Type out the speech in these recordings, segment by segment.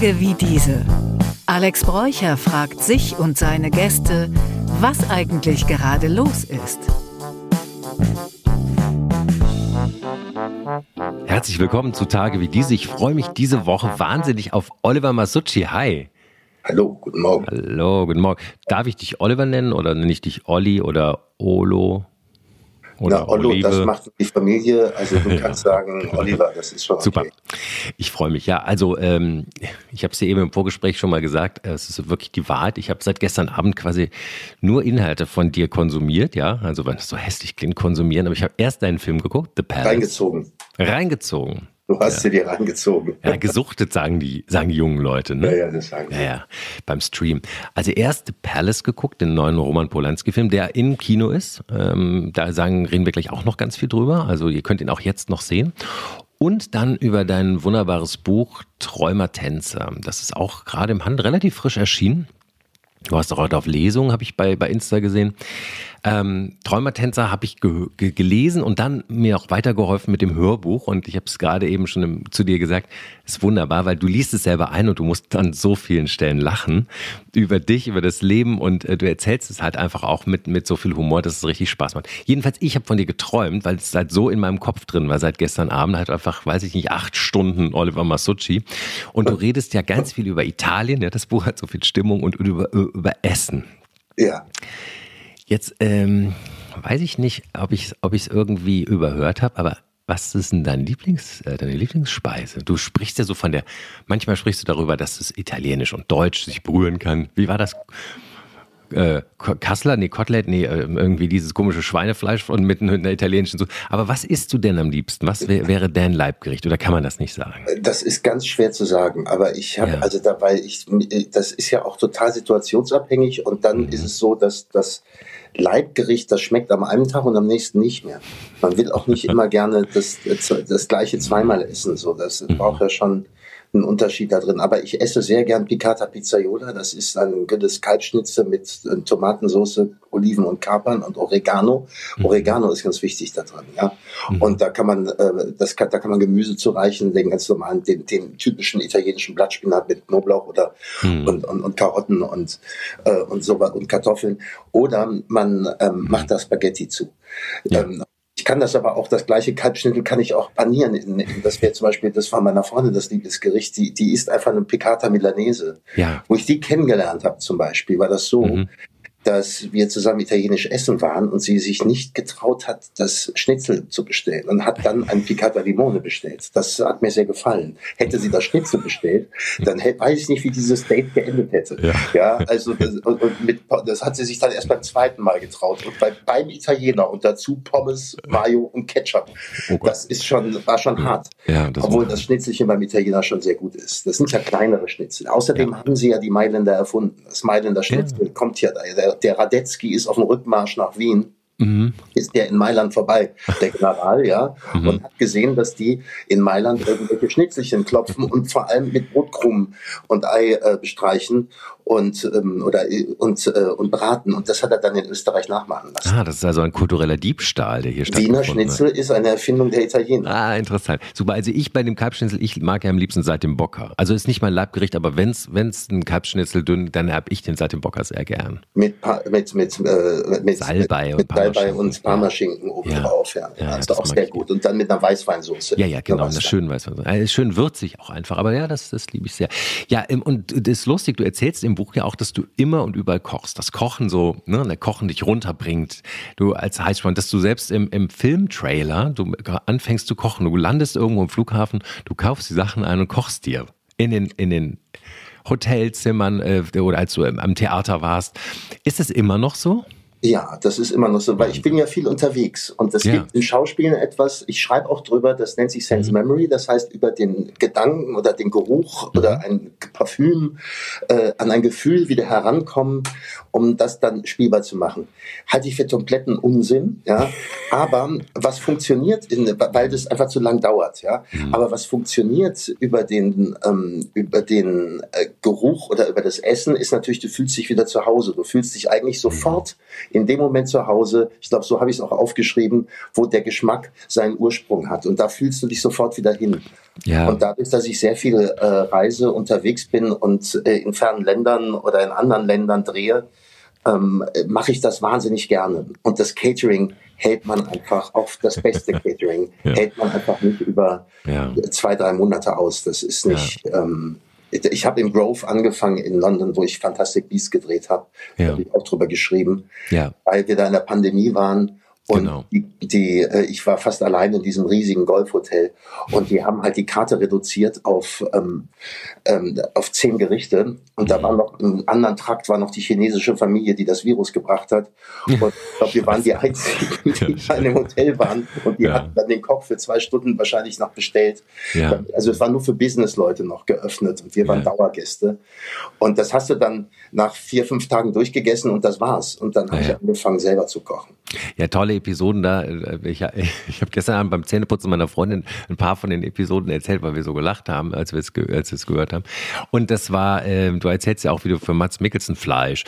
Tage wie diese. Alex Bräucher fragt sich und seine Gäste, was eigentlich gerade los ist. Herzlich willkommen zu Tage wie diese. Ich freue mich diese Woche wahnsinnig auf Oliver Masucci. Hi. Hallo, guten Morgen. Hallo, guten Morgen. Darf ich dich Oliver nennen oder nenne ich dich Olli oder Olo? Oder Na, Ollo, Olive. das macht die Familie. Also du kannst sagen, Oliver, das ist schon Super. Ich freue mich. Ja, also ähm, ich habe es dir eben im Vorgespräch schon mal gesagt, es ist wirklich die Wahrheit. Ich habe seit gestern Abend quasi nur Inhalte von dir konsumiert, ja. Also wenn es so hässlich klingt, konsumieren. Aber ich habe erst deinen Film geguckt, The Palace. Reingezogen. Reingezogen. Du hast ja. sie dir reingezogen. Ja, gesuchtet, sagen die, sagen die jungen Leute. Ne? Ja, ja, das sagen sie. Ja, ja, beim Stream. Also erst Palace geguckt, den neuen Roman Polanski-Film, der im Kino ist. Ähm, da sagen, reden wir gleich auch noch ganz viel drüber. Also ihr könnt ihn auch jetzt noch sehen. Und dann über dein wunderbares Buch Träumertänzer. Das ist auch gerade im Hand relativ frisch erschienen. Du hast auch heute auf Lesung, habe ich bei, bei Insta gesehen. Ähm, Träumertänzer habe ich ge ge gelesen und dann mir auch weitergeholfen mit dem Hörbuch. Und ich habe es gerade eben schon im, zu dir gesagt, ist wunderbar, weil du liest es selber ein und du musst an so vielen Stellen lachen über dich, über das Leben und äh, du erzählst es halt einfach auch mit, mit so viel Humor, dass es richtig Spaß macht. Jedenfalls, ich habe von dir geträumt, weil es halt so in meinem Kopf drin war seit gestern Abend, halt einfach, weiß ich nicht, acht Stunden Oliver Masucci. Und du redest ja ganz viel über Italien, ja, das Buch hat so viel Stimmung und über, über Essen. Ja. Jetzt ähm, weiß ich nicht, ob ich es ob irgendwie überhört habe, aber was ist denn dein Lieblings, äh, deine Lieblingsspeise? Du sprichst ja so von der, manchmal sprichst du darüber, dass es Italienisch und Deutsch sich berühren kann. Wie war das? Äh, Kassler, nee, Kotelett, nee, äh, irgendwie dieses komische Schweinefleisch von mitten in der italienischen Soße. Aber was isst du denn am liebsten? Was wär, wäre dein Leibgericht? Oder kann man das nicht sagen? Das ist ganz schwer zu sagen. Aber ich habe, ja. also dabei, ich, das ist ja auch total situationsabhängig und dann mhm. ist es so, dass, dass Leibgericht, das schmeckt am einen Tag und am nächsten nicht mehr. Man will auch nicht immer gerne das, das gleiche zweimal essen. So, das mhm. braucht ja schon einen Unterschied da drin. Aber ich esse sehr gern Piccata Pizzaiola. Das ist ein gutes Kalbschnitzel mit äh, Tomatensauce, Oliven und Kapern und Oregano. Mhm. Oregano ist ganz wichtig da drin, ja. Mhm. Und da kann man, äh, das kann, da kann man Gemüse zureichen, den ganz normalen, den, den typischen italienischen Blattspinat mit Knoblauch oder mhm. und, und, und Karotten und äh, und so und Kartoffeln. Oder man ähm, mhm. macht da Spaghetti zu. Ja. Ähm, ich kann das aber auch, das gleiche Kalbschnittel kann ich auch panieren. Das wäre zum Beispiel, das war meiner Freundin das Liebesgericht, die, die isst einfach eine Piccata Milanese. Ja. Wo ich die kennengelernt habe zum Beispiel, war das so, mhm dass wir zusammen italienisch essen waren und sie sich nicht getraut hat, das Schnitzel zu bestellen und hat dann ein Piccata Limone bestellt. Das hat mir sehr gefallen. Hätte sie das Schnitzel bestellt, dann hätte, weiß ich nicht, wie dieses Date geendet hätte. Ja, ja also das, und, und mit, das hat sie sich dann erst beim zweiten Mal getraut und bei, beim Italiener und dazu Pommes, Mayo und Ketchup. Oh das ist schon war schon hart. Ja, das Obwohl das Schnitzelchen beim Italiener schon sehr gut ist. Das sind ja kleinere Schnitzel. Außerdem ja. haben sie ja die Mailänder erfunden. Das Mailänder Schnitzel kommt ja da der Radetzky ist auf dem Rückmarsch nach Wien mhm. ist der in Mailand vorbei, der General, ja, mhm. und hat gesehen, dass die in Mailand irgendwelche Schnitzelchen klopfen und vor allem mit Brotkrumen und Ei äh, bestreichen und ähm, oder und äh, und braten und das hat er dann in Österreich nachmachen lassen. Ah, das ist also ein kultureller Diebstahl, der hier stattfindet. Wiener Schnitzel ist eine Erfindung der Italiener. Ah, interessant. Super, also ich bei dem Kalbschnitzel, ich mag ja am liebsten seit dem Bocker. Also ist nicht mein Leibgericht, aber wenn's wenn's ein Kalbschnitzel dünn, dann habe ich den seit dem Bocker sehr gern. Mit mit mit äh, mit Salbei mit, und mit Salbei und Parmaschinken oben ja. drauf, ja. ja das ist auch sehr gut. Und dann mit einer Weißweinsauce. Ja, ja, genau, einer schönen Weißweinsauce. Also schön würzig auch einfach, aber ja, das, das liebe ich sehr. Ja, und das ist lustig, du erzählst im Buch ja auch, dass du immer und überall kochst. Das Kochen so, ne, der Kochen dich runterbringt. Du als Heißfreund, dass du selbst im, im Filmtrailer, du anfängst zu kochen. Du landest irgendwo im Flughafen, du kaufst die Sachen ein und kochst dir in den, in den Hotelzimmern äh, oder als du am Theater warst. Ist es immer noch so? Ja, das ist immer noch so, weil ich bin ja viel unterwegs und es ja. gibt in Schauspielen etwas, ich schreibe auch drüber, das nennt sich Sense mhm. Memory, das heißt über den Gedanken oder den Geruch mhm. oder ein Parfüm äh, an ein Gefühl wieder herankommen, um das dann spielbar zu machen. Halte ich für kompletten Unsinn, ja, aber was funktioniert, in, weil das einfach zu lang dauert, ja, mhm. aber was funktioniert über den, ähm, über den äh, Geruch oder über das Essen ist natürlich, du fühlst dich wieder zu Hause, du fühlst dich eigentlich mhm. sofort in dem Moment zu Hause, ich glaube, so habe ich es auch aufgeschrieben, wo der Geschmack seinen Ursprung hat. Und da fühlst du dich sofort wieder hin. Ja. Und dadurch, dass ich sehr viel äh, reise, unterwegs bin und äh, in fernen Ländern oder in anderen Ländern drehe, ähm, mache ich das wahnsinnig gerne. Und das Catering hält man einfach, auch das beste Catering, ja. hält man einfach nicht über ja. zwei, drei Monate aus. Das ist nicht. Ja. Ähm, ich habe im Grove angefangen in London, wo ich Fantastic Beasts gedreht habe. Ja. Da habe ich auch drüber geschrieben, weil wir da in der Pandemie waren und genau. die, die, äh, ich war fast allein in diesem riesigen Golfhotel und die haben halt die Karte reduziert auf, ähm, ähm, auf zehn Gerichte. Und da war noch im anderen Trakt war noch die chinesische Familie, die das Virus gebracht hat. Und ich glaube, wir waren die einzigen, die ja, in dem Hotel waren und die ja. hatten dann den Koch für zwei Stunden wahrscheinlich noch bestellt. Ja. Also es war nur für Businessleute noch geöffnet und wir waren Dauergäste. Und das hast du dann nach vier, fünf Tagen durchgegessen und das war's. Und dann habe ich angefangen, selber zu kochen. Ja, tolle Episoden da. Ich, ich habe gestern Abend beim Zähneputzen meiner Freundin ein paar von den Episoden erzählt, weil wir so gelacht haben, als wir es, als wir es gehört haben. Und das war, äh, du erzählst ja auch, wie du für Mats Mikkelsen Fleisch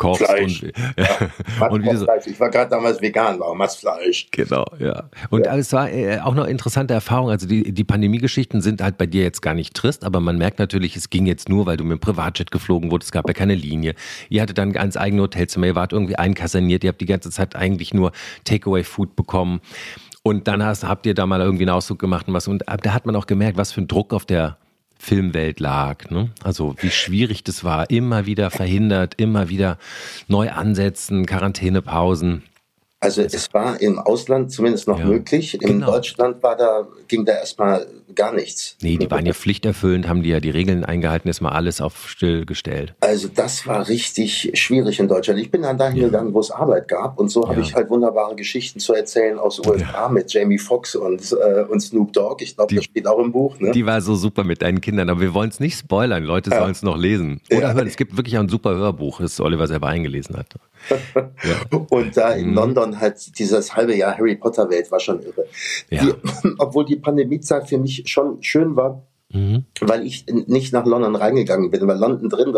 kochst. Fleisch. Und, ja. und wie so, Fleisch. Ich war gerade damals vegan, war Mats Fleisch. Genau, ja. Und ja. es war äh, auch noch interessante Erfahrung. Also die, die Pandemie-Geschichten sind halt bei dir jetzt gar nicht trist, aber man merkt natürlich, es ging jetzt nur, weil du mit dem Privatjet geflogen wurdest. Es gab ja keine Linie. Ihr hattet dann ganz eigene Hotelzimmer, ihr wart irgendwie einkaserniert, ihr habt die ganze Zeit eigentlich nur Takeaway-Food bekommen. Und dann hast, habt ihr da mal irgendwie einen Ausflug gemacht und was. Und da hat man auch gemerkt, was für ein Druck auf der Filmwelt lag. Ne? Also wie schwierig das war. Immer wieder verhindert, immer wieder neu ansetzen, Quarantänepausen. Also es war im Ausland zumindest noch ja, möglich. In genau. Deutschland war da, ging da erstmal gar nichts. Nee, die waren ja pflichterfüllend, haben die ja die Regeln eingehalten, ist mal alles auf still gestellt. Also das war richtig schwierig in Deutschland. Ich bin dann dahin ja. gegangen, wo es Arbeit gab und so ja. habe ich halt wunderbare Geschichten zu erzählen aus USA mit Jamie Foxx und, äh, und Snoop Dogg. Ich glaube, das steht auch im Buch. Ne? Die war so super mit deinen Kindern, aber wir wollen es nicht spoilern. Leute sollen es noch lesen. Oder hören. Es gibt wirklich auch ein super Hörbuch, das Oliver selber eingelesen hat. Und da in mhm. London halt dieses halbe Jahr Harry Potter Welt war schon irre. Ja. Die, obwohl die Pandemiezeit für mich schon schön war, Mhm. Weil ich nicht nach London reingegangen bin, weil London drin,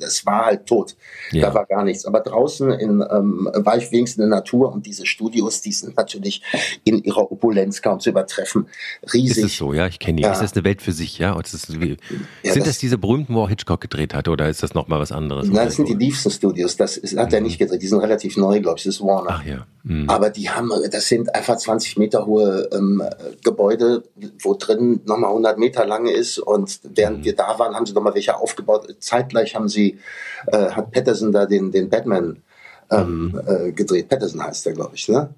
es war halt tot. Ja. Da war gar nichts. Aber draußen in, ähm, war ich wenigstens in der Natur und diese Studios, die sind natürlich in ihrer Opulenz kaum zu übertreffen. Riesig. Ist es so, ja? Ich kenne die. Ja. Ist das eine Welt für sich, ja? Ist wie, ja sind das, das, diese berühmten, wo Hitchcock gedreht hatte oder ist das nochmal was anderes? Nein, das sind die Leafson Studios. Das ist, hat mhm. er nicht gedreht. Die sind relativ neu, glaube ich. Das ist Warner. Ach ja. Mhm. Aber die haben, das sind einfach 20 Meter hohe ähm, Gebäude, wo drin nochmal 100 Meter lang lange ist. Und während mhm. wir da waren, haben sie nochmal welche aufgebaut. Zeitgleich haben sie, äh, hat Patterson da den, den Batman ähm, mhm. äh, gedreht. Patterson heißt der, glaube ich, ne?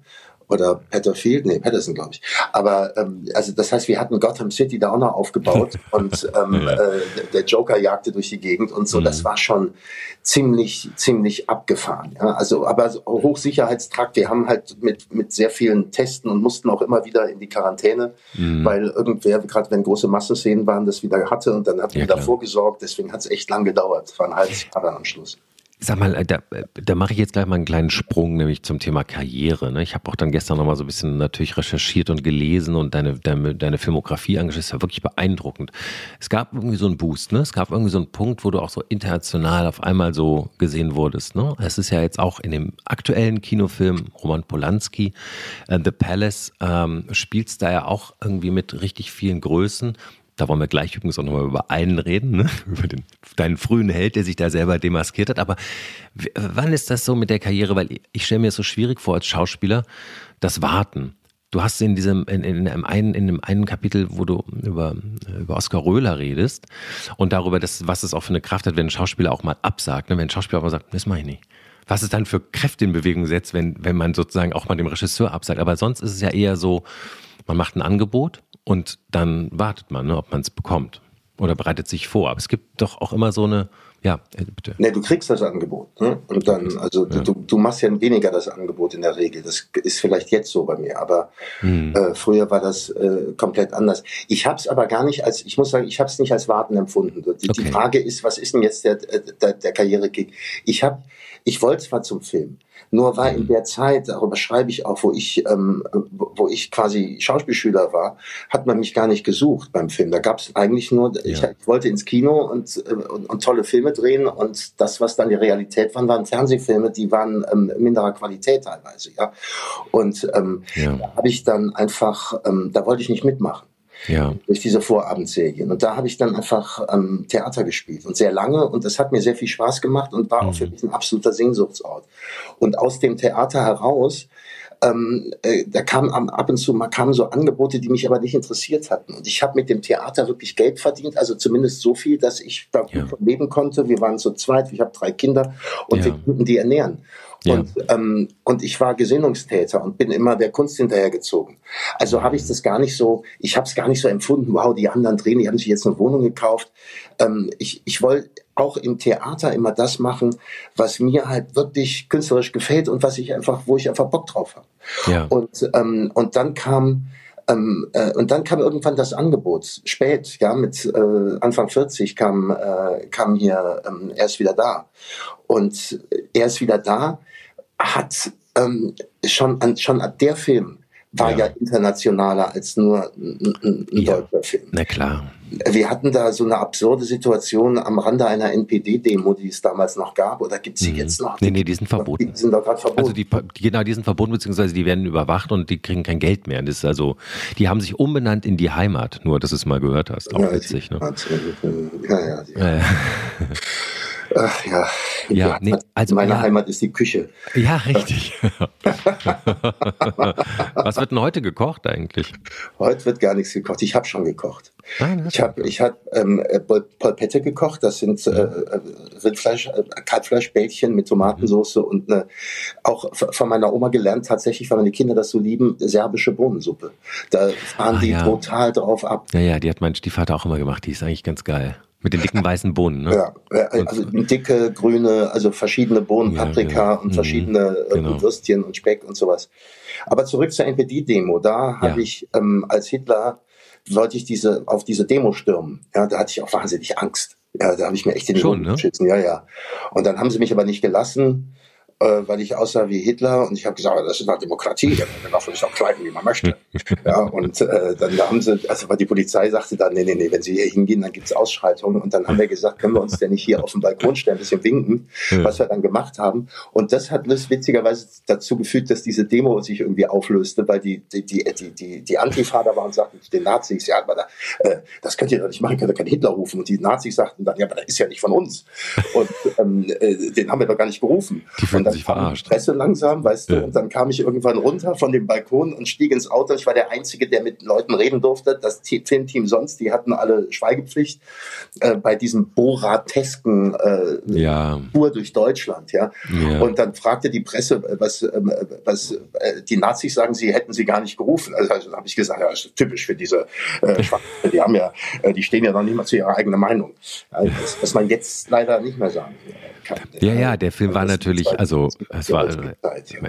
Oder Patterfield, nee, Patterson, glaube ich. Aber ähm, also das heißt, wir hatten Gotham City da auch noch aufgebaut und ähm, ja. äh, der Joker jagte durch die Gegend und so. Mhm. Das war schon ziemlich, ziemlich abgefahren. Ja? Also, aber Hochsicherheitstrakt, wir haben halt mit, mit sehr vielen Testen und mussten auch immer wieder in die Quarantäne, mhm. weil irgendwer, gerade wenn große Massenszenen waren, das wieder hatte und dann hat ja, wir davor gesorgt. Deswegen hat es echt lang gedauert. Es war ein halbes Jahr dann am Schluss. Sag mal, äh, da, äh, da mache ich jetzt gleich mal einen kleinen Sprung, nämlich zum Thema Karriere. Ne? Ich habe auch dann gestern nochmal so ein bisschen natürlich recherchiert und gelesen und deine, deine, deine Filmografie angeschaut. Das war wirklich beeindruckend. Es gab irgendwie so einen Boost, ne? Es gab irgendwie so einen Punkt, wo du auch so international auf einmal so gesehen wurdest. Ne? Es ist ja jetzt auch in dem aktuellen Kinofilm Roman Polanski, uh, The Palace, ähm, spielst da ja auch irgendwie mit richtig vielen Größen. Da wollen wir gleich übrigens auch nochmal über einen reden, ne? über den, deinen frühen Held, der sich da selber demaskiert hat. Aber wann ist das so mit der Karriere? Weil ich stelle mir es so schwierig vor als Schauspieler, das Warten. Du hast in diesem, in, in, einem einen, in dem einen Kapitel, wo du über, über Oskar Röhler redest und darüber, dass, was es auch für eine Kraft hat, wenn ein Schauspieler auch mal absagt. Ne? Wenn ein Schauspieler auch mal sagt, das mache ich nicht. Was es dann für Kräfte in Bewegung setzt, wenn, wenn man sozusagen auch mal dem Regisseur absagt. Aber sonst ist es ja eher so, man macht ein Angebot und dann wartet man, ne, ob man es bekommt oder bereitet sich vor. Aber es gibt doch auch immer so eine, ja, äh, bitte. Ne, du kriegst das Angebot. Ne? Und dann, also ja. du, du machst ja weniger das Angebot in der Regel. Das ist vielleicht jetzt so bei mir, aber hm. äh, früher war das äh, komplett anders. Ich habe es aber gar nicht als, ich muss sagen, ich habe es nicht als Warten empfunden. Die, okay. die, Frage ist, was ist denn jetzt der, der, der Karrierekick? Ich habe, ich wollte zwar zum Film, Nur war in der Zeit, darüber schreibe ich auch, wo ich, ähm, wo ich quasi Schauspielschüler war, hat man mich gar nicht gesucht beim Film. Da gab es eigentlich nur, ja. ich, ich, wollte ins Kino und, äh, und, und, tolle Filme drehen und das, was dann die Realität waren, waren Fernsehfilme, die waren ähm, minderer Qualität teilweise. Ja? Und ähm, ja. da habe ich dann einfach, ähm, da wollte ich nicht mitmachen ja. durch diese Vorabendserien. Und da habe ich dann einfach ähm, Theater gespielt und sehr lange und das hat mir sehr viel Spaß gemacht und war mhm. auch für mich ein absoluter Sehnsuchtsort. Und aus dem Theater heraus ähm, äh, da kam ab und zu mal kamen so Angebote, die mich aber nicht interessiert hatten. Und ich habe mit dem Theater wirklich Geld verdient, also zumindest so viel, dass ich da ja. leben konnte. Wir waren zu zweit, ich habe drei Kinder und ja. wir konnten die ernähren. Ja. Und, ähm, und ich war Gesinnungstäter und bin immer der Kunst hinterhergezogen. Also habe ich das gar nicht so, ich habe es gar nicht so empfunden, wow, die anderen drehen, die haben sich jetzt eine Wohnung gekauft. Ähm, ich ich wollte auch im Theater immer das machen, was mir halt wirklich künstlerisch gefällt und was ich einfach, wo ich einfach Bock drauf habe. Ja. Und, ähm, und dann kam ähm, äh, und dann kam irgendwann das Angebot, spät, ja, mit äh, Anfang 40 kam, äh, kam hier, ähm, er ist wieder da. Und er ist wieder da, hat ähm, schon an, schon der Film war ja. ja internationaler als nur ein, ein ja. deutscher Film. Na klar. Wir hatten da so eine absurde Situation am Rande einer NPD-Demo, die es damals noch gab, oder gibt es sie mhm. jetzt noch? Nee, nee, die sind verboten. Die sind doch gerade verboten. Also die, genau, die sind verboten, beziehungsweise die werden überwacht und die kriegen kein Geld mehr. Das ist also, die haben sich umbenannt in die Heimat, nur dass du es mal gehört hast. Auch ja, witzig, ne? Ja, ja. ja. ja. Ach ja, ja nee, also, meine ja. Heimat ist die Küche. Ja, richtig. Was wird denn heute gekocht eigentlich? Heute wird gar nichts gekocht. Ich habe schon gekocht. Ah, ich habe ich hab, ähm, äh, Polpette gekocht. Das sind äh, äh, Rindfleisch, äh, Kalbfleischbällchen mit Tomatensauce mhm. und eine, auch von meiner Oma gelernt, tatsächlich, weil meine Kinder das so lieben, serbische Bohnensuppe. Da fahren ah, die ja. total drauf ab. Ja, ja, die hat mein Stiefvater auch immer gemacht. Die ist eigentlich ganz geil. Mit den dicken weißen Bohnen, ne? Ja, also dicke, grüne, also verschiedene Bohnen, Paprika ja, und verschiedene mhm, genau. Würstchen und Speck und sowas. Aber zurück zur NPD-Demo. Da ja. habe ich ähm, als Hitler wollte ich diese auf diese Demo stürmen. Ja, da hatte ich auch wahnsinnig Angst. Ja, da habe ich mir echt in den Schon, ne? geschützen. Ja, ja. Und dann haben sie mich aber nicht gelassen äh, weil ich aussah wie Hitler und ich habe gesagt, das ist eine Demokratie, man darf sich auch kleiden, wie man möchte. ja, und äh, dann haben sie, also weil die Polizei sagte dann, nee, nee, nee, wenn sie hier hingehen, dann gibt's Ausschreitungen und dann haben wir gesagt, können wir uns denn nicht hier auf dem Balkon stellen, ein bisschen winken, ja. was wir dann gemacht haben. Und das hat witzigerweise dazu geführt, dass diese Demo sich irgendwie auflöste, weil die, die, die, die, die, die Antifa da war und sagten den Nazis, ja, aber da, äh, das könnt ihr doch nicht machen, könnt ihr keinen Hitler rufen. Und die Nazis sagten dann, ja, aber der ist ja nicht von uns. Und ähm, äh, den haben wir doch gar nicht gerufen. Die dann sich verarscht. Presse langsam, weißt ja. du, und dann kam ich irgendwann runter von dem Balkon und stieg ins Auto. Ich war der Einzige, der mit Leuten reden durfte. Das Filmteam sonst, die hatten alle Schweigepflicht äh, bei diesem boratesken äh, ja. Tour durch Deutschland, ja? ja. Und dann fragte die Presse, äh, was, äh, was die Nazis sagen, sie hätten sie gar nicht gerufen. Also, also habe ich gesagt, ja, das ist typisch für diese äh, Die haben ja, äh, die stehen ja noch nicht mal zu ihrer eigenen Meinung. Also, das, was man jetzt leider nicht mehr sagen kann. Ja, ja, der Film war natürlich, also es war,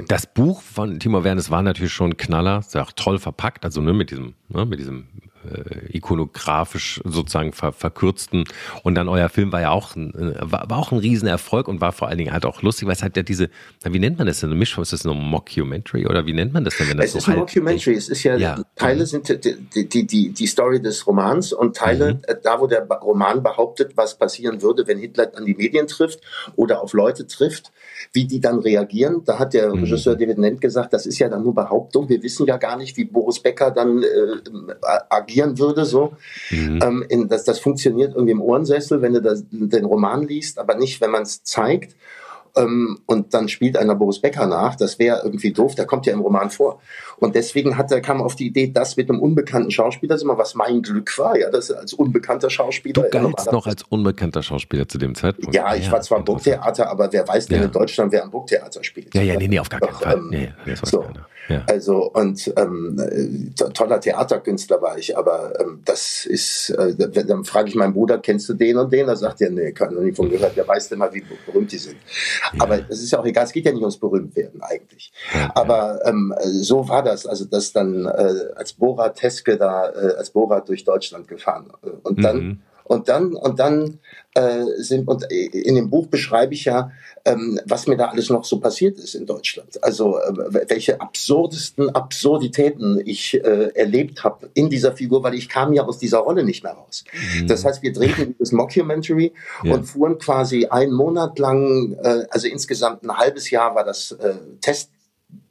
das Buch von Timo Wernes war natürlich schon ein Knaller, ist ja auch toll verpackt, also ne, mit diesem, ne, mit diesem äh, ikonografisch sozusagen ver verkürzten. Und dann euer Film war ja auch ein, äh, war, war, auch ein Riesenerfolg und war vor allen Dingen halt auch lustig, weil es halt ja diese, wie nennt man das denn? Eine Mischung, ist das eine Mockumentary oder wie nennt man das denn? Wenn das es so ist ein Mockumentary, es ist ja, ja. Teile sind die, die, die, die Story des Romans und Teile, mhm. Äh, da wo der Roman behauptet, was passieren würde, wenn Hitler an die Medien trifft oder auf Leute trifft, wie die dann reagieren. Da hat der mhm. Regisseur David Nent gesagt, das ist ja dann nur Behauptung. Wir wissen ja gar nicht, wie Boris Becker dann äh, agieren würde. So, mhm. ähm, in, das, das funktioniert irgendwie im Ohrensessel, wenn du das, den Roman liest, aber nicht, wenn man es zeigt ähm, und dann spielt einer Boris Becker nach. Das wäre irgendwie doof, der kommt ja im Roman vor. Und deswegen hat er, kam auf die Idee, das mit einem unbekannten Schauspieler, das ist immer was mein Glück war, ja, das als unbekannter Schauspieler. Du galtst noch als unbekannter Schauspieler zu dem Zeitpunkt. Ja, ich ja, war zwar im Burgtheater, aber wer weiß denn ja. in Deutschland, wer am Burgtheater spielt? Ja, ja, nee, nee, auf gar keinen Fall. Ähm, nee, so. Ja. Also und ähm, toller Theaterkünstler war ich, aber ähm, das ist, äh, dann frage ich meinen Bruder, kennst du den und den? Er sagt ja, nee, kann noch nie von gehört, der weiß immer, wie berühmt die sind. Aber es ist ja auch egal, es geht ja nicht ums Berühmtwerden eigentlich. Aber ähm, so war das, also das dann äh, als Borat Teske da, äh, als Borat durch Deutschland gefahren. Und dann mhm Und dann, und dann äh, sind, und in dem Buch beschreibe ich ja, ähm, was mir da alles noch so passiert ist in Deutschland. Also äh, welche absurdesten Absurditäten ich äh, erlebt habe in dieser Figur, weil ich kam ja aus dieser Rolle nicht mehr raus. Mhm. Das heißt, wir drehten dieses Mockumentary ja. und fuhren quasi einen Monat lang, äh, also insgesamt ein halbes Jahr war das äh, Test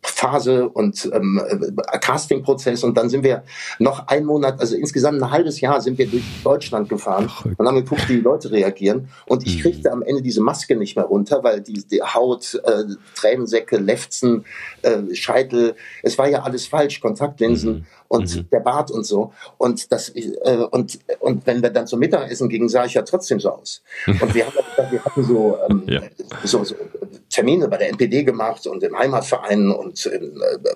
Phase und ähm, äh, Castingprozess und dann sind wir noch ein Monat, also insgesamt ein halbes Jahr sind wir durch Deutschland gefahren und haben geguckt, wie die Leute reagieren und ich mhm. kriegte am Ende diese Maske nicht mehr runter, weil die, die Haut, äh, Tränensäcke, Lefzen, äh, Scheitel, es war ja alles falsch, Kontaktlinsen mhm. Und mhm. der Bart und so und das äh, und und wenn wir dann zum Mittagessen gingen, sah ich ja trotzdem so aus und wir haben wir hatten so, ähm, ja. so, so Termine bei der NPD gemacht und im Heimatverein und äh,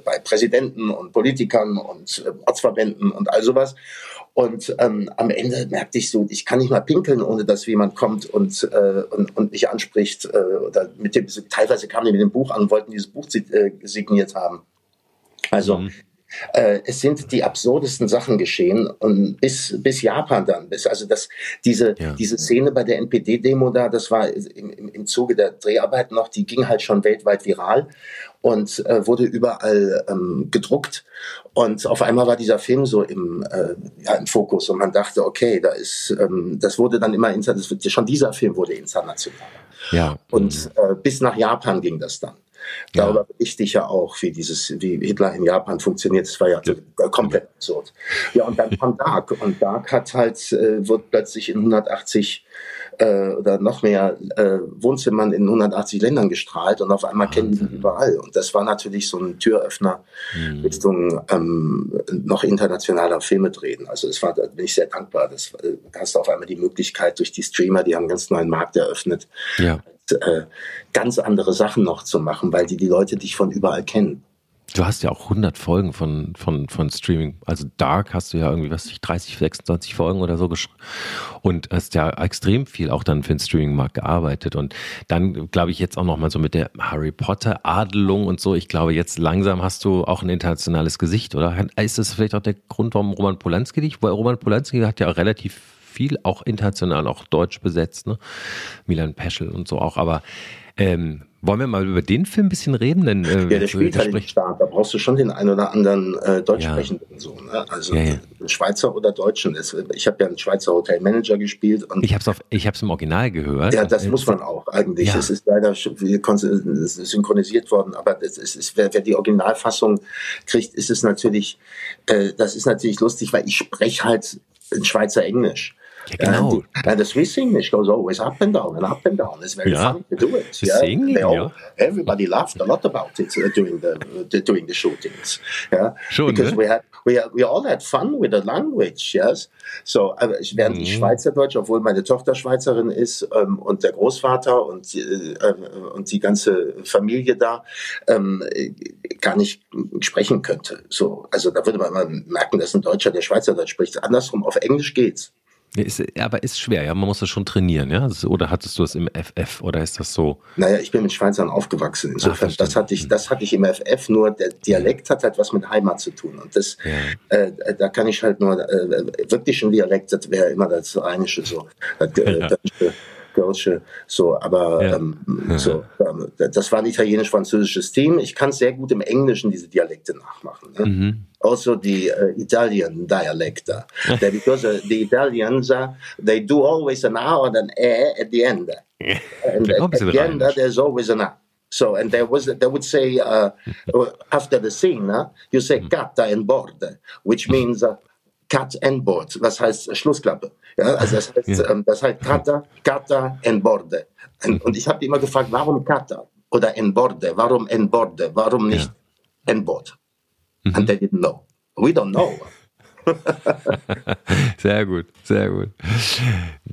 bei Präsidenten und Politikern und äh, Ortsverbänden und all sowas. Und ähm, am Ende merkte ich so, ich kann nicht mal pinkeln, ohne dass jemand kommt und, äh, und, und mich anspricht. Äh, oder mit dem, teilweise kamen die mit dem Buch an und wollten dieses Buch äh, signiert haben. Also mhm. Äh, es sind die absurdesten Sachen geschehen und bis, bis Japan dann, bis, also das, diese, ja. diese Szene bei der NPD-Demo da, das war im, im, im Zuge der Dreharbeiten noch, die ging halt schon weltweit viral und äh, wurde überall ähm, gedruckt. Und auf einmal war dieser Film so im, äh, ja, im Fokus und man dachte, okay, da ist, ähm, das wurde dann immer, international, schon dieser Film wurde international. Ja. Und mhm. äh, bis nach Japan ging das dann. Darüber ja. berichte ich ja auch, wie dieses, wie Hitler in Japan funktioniert. Das war ja, ja. komplett absurd. Ja, und dann kam Dark. Und Dark hat halt, äh, wird plötzlich in 180 äh, oder noch mehr äh, Wohnzimmern in 180 Ländern gestrahlt und auf einmal kennen die überall. Und das war natürlich so ein Türöffner mhm. Richtung ähm, noch internationaler Filme drehen. Also das war, da bin ich sehr dankbar. Das äh, hast du auf einmal die Möglichkeit durch die Streamer, die haben einen ganz neuen Markt eröffnet. Ja äh, ganz andere Sachen noch zu machen, weil die die Leute dich von überall kennen. Du hast ja auch 100 Folgen von, von, von Streaming. Also Dark hast du ja irgendwie, was ich, 30, 26 Folgen oder so geschrieben. Und hast ja extrem viel auch dann für den Streaming-Markt gearbeitet. Und dann, glaube ich, jetzt auch nochmal so mit der Harry Potter-Adelung und so. Ich glaube, jetzt langsam hast du auch ein internationales Gesicht, oder? Ist das vielleicht auch der Grund, warum Roman Polanski dich? Weil Roman Polanski hat ja relativ viel, auch international, auch deutsch besetzt, ne? Milan Peschel und so auch. Aber ähm, wollen wir mal über den Film ein bisschen reden? Denn, äh, ja, der spielt halt nicht stark. Da brauchst du schon den einen oder anderen äh, Deutschsprechenden. Ja. So, ne? Also ja, ja. Schweizer oder Deutschen. Ich habe ja einen Schweizer Hotelmanager gespielt. Und ich habe es im Original gehört. Ja, das muss man auch eigentlich. Es ist leider synchronisiert worden, aber es ist, wer, wer, die Originalfassung kriegt, ist es natürlich, äh, das ist natürlich lustig, weil ich spreche halt ein Schweizer Englisch. Ja, genau. And, and the Swiss English goes always up and down and up and down. It's very yeah. funny to do it. Yeah? Singing, all, yeah. Everybody laughed a lot about it uh, during the uh, doing the shootings. Yeah, Schon, because ne? we had we we all had fun with the language. Yes. So, während mhm. ich Schweizerdeutsch, obwohl meine Tochter Schweizerin ist ähm, und der Großvater und äh, äh, und die ganze Familie da ähm, gar nicht sprechen könnte. So, also da würde man merken, dass ein Deutscher, der Schweizerdeutsch spricht, andersrum auf Englisch geht's. Ist, aber ist schwer, ja. Man muss das schon trainieren, ja. Oder hattest du es im FF oder ist das so? Naja, ich bin mit Schweizern aufgewachsen. Insofern, Ach, das hatte ich, das hatte ich im FF. Nur der Dialekt hat halt was mit Heimat zu tun. Und das, ja. äh, da kann ich halt nur äh, wirklich ein Dialekt. Das wäre immer das Rheinische so. Das, äh, ja. Kölsche, so, aber ja. ähm, so, ähm, das war ein italienisch-französisches Team. Ich kann sehr gut im Englischen diese Dialekte nachmachen. Ne? Mhm. Also the uh, Italian dialecte, because uh, the Italians uh, they do always an A and an E at the end, and at, at the end there's always an A. So, and there was, they would say, uh, after the scene, uh, you say "cata mhm. and board, which means uh, cut and board. Was heißt Schlussklappe? Ja, also das heißt, ja. ähm, das heißt Kata, Kata en borde. Und, und ich habe immer gefragt, warum Kata oder en borde? Warum en borde? Warum nicht ja. en board? Mhm. And they didn't know. We don't know. sehr gut, sehr gut.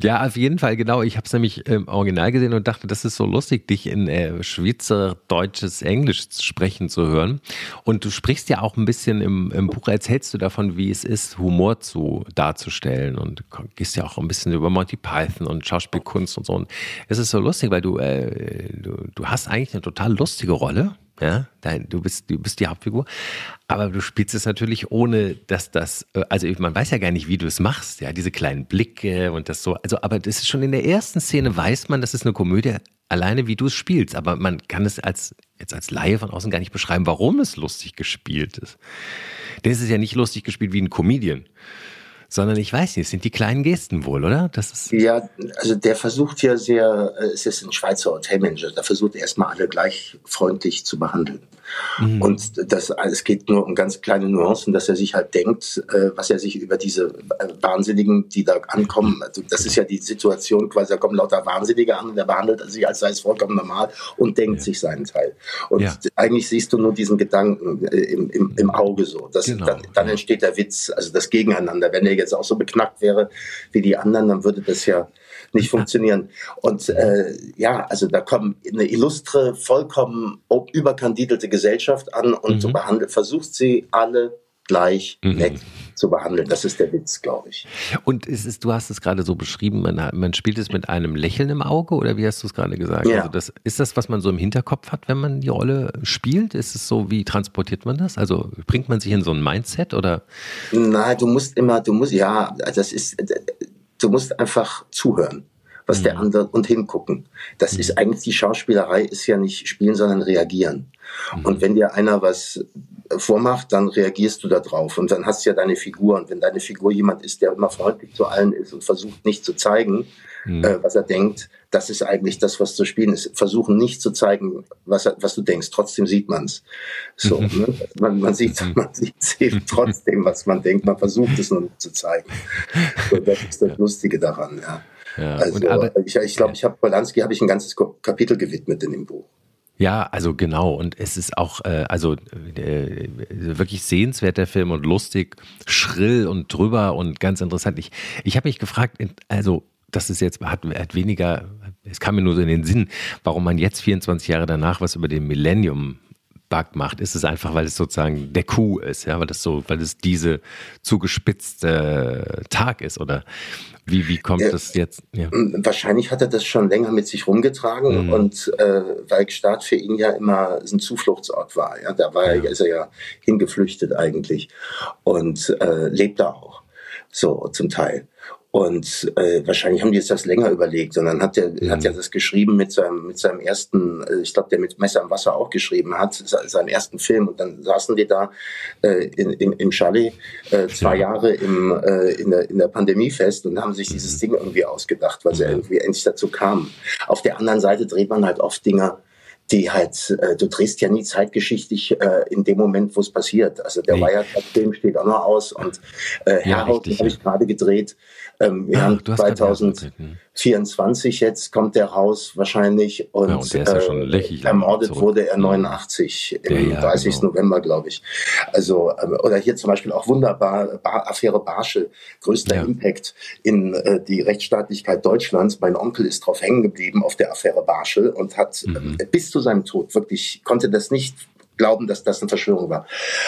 Ja, auf jeden Fall, genau. Ich habe es nämlich im Original gesehen und dachte, das ist so lustig, dich in äh, schweizerdeutsches Englisch sprechen zu hören. Und du sprichst ja auch ein bisschen im, im Buch, erzählst du davon, wie es ist, Humor zu darzustellen und gehst ja auch ein bisschen über Monty Python und Schauspielkunst und so. Und es ist so lustig, weil du, äh, du, du hast eigentlich eine total lustige Rolle Ja, du bist, du bist die Hauptfigur. Aber du spielst es natürlich ohne, dass das, äh, also man weiß ja gar nicht, wie du es machst, ja, diese kleinen Blicke und das so. Also, aber das ist schon in der ersten Szene weiß man, das ist eine Komödie, alleine wie du es spielst. Aber man kann es als, jetzt als Laie von außen gar nicht beschreiben, warum es lustig gespielt ist. Denn es ist ja nicht lustig gespielt wie ein Comedian sondern ich weiß nicht, es sind die kleinen Gesten wohl, oder? Das ist ja, also der versucht ja sehr, äh, es ist ein Schweizer Hotelmanager, da versucht er erstmal alle gleich freundlich zu behandeln. Mhm. Und das, es geht nur um ganz kleine Nuancen, dass er sich halt denkt, äh, was er sich über diese äh, Wahnsinnigen, die da ankommen, also das ist ja die Situation quasi, da kommen lauter Wahnsinnige an und er behandelt sich, als sei es vollkommen normal und denkt ja. sich seinen Teil. Und ja. eigentlich siehst du nur diesen Gedanken im, im, im Auge so. Das, genau. dann, dann entsteht der Witz, also das Gegeneinander. Wenn er jetzt auch so beknackt wäre wie die anderen, dann würde das ja nicht funktionieren. Und äh, ja, also da kommt eine illustre, vollkommen überkandidelte Gesellschaft an und mhm. behandelt, versuchst sie alle gleich mhm. nett zu behandeln. Das ist der Witz, glaube ich. Und ist es, du hast es gerade so beschrieben, man, man, spielt es mit einem Lächeln im Auge oder wie hast du es gerade gesagt? Ja. Also das, ist das, was man so im Hinterkopf hat, wenn man die Rolle spielt? Ist es so, wie transportiert man das? Also bringt man sich in so ein Mindset oder? Nein, du musst immer, du musst, ja, das ist, du musst einfach zuhören was mhm. der andere und hingucken. Das mhm. ist eigentlich die Schauspielerei ist ja nicht spielen, sondern reagieren. Mhm. Und wenn dir einer was vormacht, dann reagierst du da drauf und dann hast du ja deine Figur. Und wenn deine Figur jemand ist, der immer freundlich zu allen ist und versucht nicht zu zeigen, mhm. äh, was er denkt, das ist eigentlich das, was zu spielen ist. Versuchen nicht zu zeigen, was, was du denkst. Trotzdem sieht man's. So, ne? man, man sieht, mhm. man sieht trotzdem, was man denkt. Man versucht es nur nicht zu zeigen. So, das ist das Lustige daran. Ja. Ja, also, aber, ich, ich glaube, ich habe Polanski habe ich ein ganzes Kapitel gewidmet in dem Buch. Ja, also genau. Und es ist auch, äh, also äh, wirklich sehenswert der Film und lustig, schrill und drüber und ganz interessant. Ich, ich habe mich gefragt, also das ist jetzt, hat, hat weniger, es kam mir nur so in den Sinn, warum man jetzt 24 Jahre danach was über den Millennium Bug macht, ist es einfach, weil es sozusagen der Coup ist, ja, weil es so, weil es diese zugespitzte Tag ist oder wie, wie kommt es jetzt? Ja. Wahrscheinlich hat er das schon länger mit sich rumgetragen mhm. und äh, weil Staat für ihn ja immer ein Zufluchtsort war. Ja, da war ja. er, ist er ja hingeflüchtet eigentlich und äh, lebt da auch so zum Teil. Und äh, wahrscheinlich haben die jetzt das länger überlegt. Und dann hat er mhm. hat er das geschrieben mit seinem, mit seinem ersten, äh, ich glaube, der mit Messer am Wasser auch geschrieben hat, seinen ersten Film. Und dann saßen die da äh, in, im, im Chalet äh, zwei ja. Jahre im, äh, in, der, in der Pandemie fest und haben sich mhm. dieses Ding irgendwie ausgedacht, weil sie irgendwie endlich dazu kamen. Auf der anderen Seite dreht man halt oft Dinge, die halt, äh, du drehst ja nie zeitgeschichtlich äh, in dem Moment, wo es passiert. Also der nee. Wirecard-Film steht auch noch aus und äh, ja, Herrhausen habe ich gerade gedreht. Ähm, wir Ach, haben 2024 jetzt kommt der raus wahrscheinlich und, ja, und ja schon äh, ermordet zurück. wurde er 89 im ja, ja, 30. Genau. November, glaube ich. Also ähm, oder hier zum Beispiel auch wunderbar Bar, Affäre Barschel, größter Impact in äh, die Rechtsstaatlichkeit Deutschlands. Mein Onkel ist drauf hängen geblieben auf der Affäre Barschel und hat mhm. äh, bis zu seinem Tod wirklich konnte das nicht glauben, dass das eine Verschwörung war.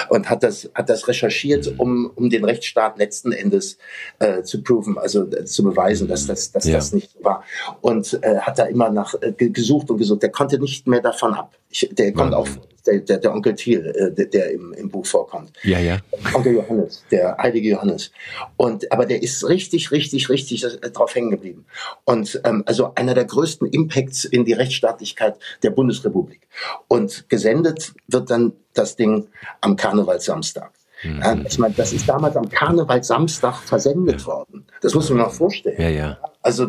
Und hat das, hat das recherchiert, um, um den Rechtsstaat letzten Endes äh, zu proven, also äh, zu beweisen, dass das, dass ja. das nicht so war. Und äh, hat da immer nach äh, gesucht und gesucht. Der konnte nicht mehr davon ab. Ich, der kommt mhm. Der, der, der Onkel Thiel, äh, der, der im, im Buch vorkommt. Ja, ja. Onkel Johannes, der heilige Johannes. Und aber der ist richtig, richtig, richtig drauf hängen geblieben. Und ähm, also einer der größten Impacts in die Rechtsstaatlichkeit der Bundesrepublik. Und gesendet wird dann das Ding am Karnevalssamstag. Mhm. Ja, ich meine, das ist damals am Karnevalssamstag versendet ja. worden. Das muss man mal vorstellen. Ja, ja. Also,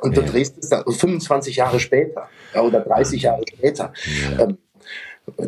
und du drehst es dann 25 Jahre später oder 30 Jahre später. Ähm,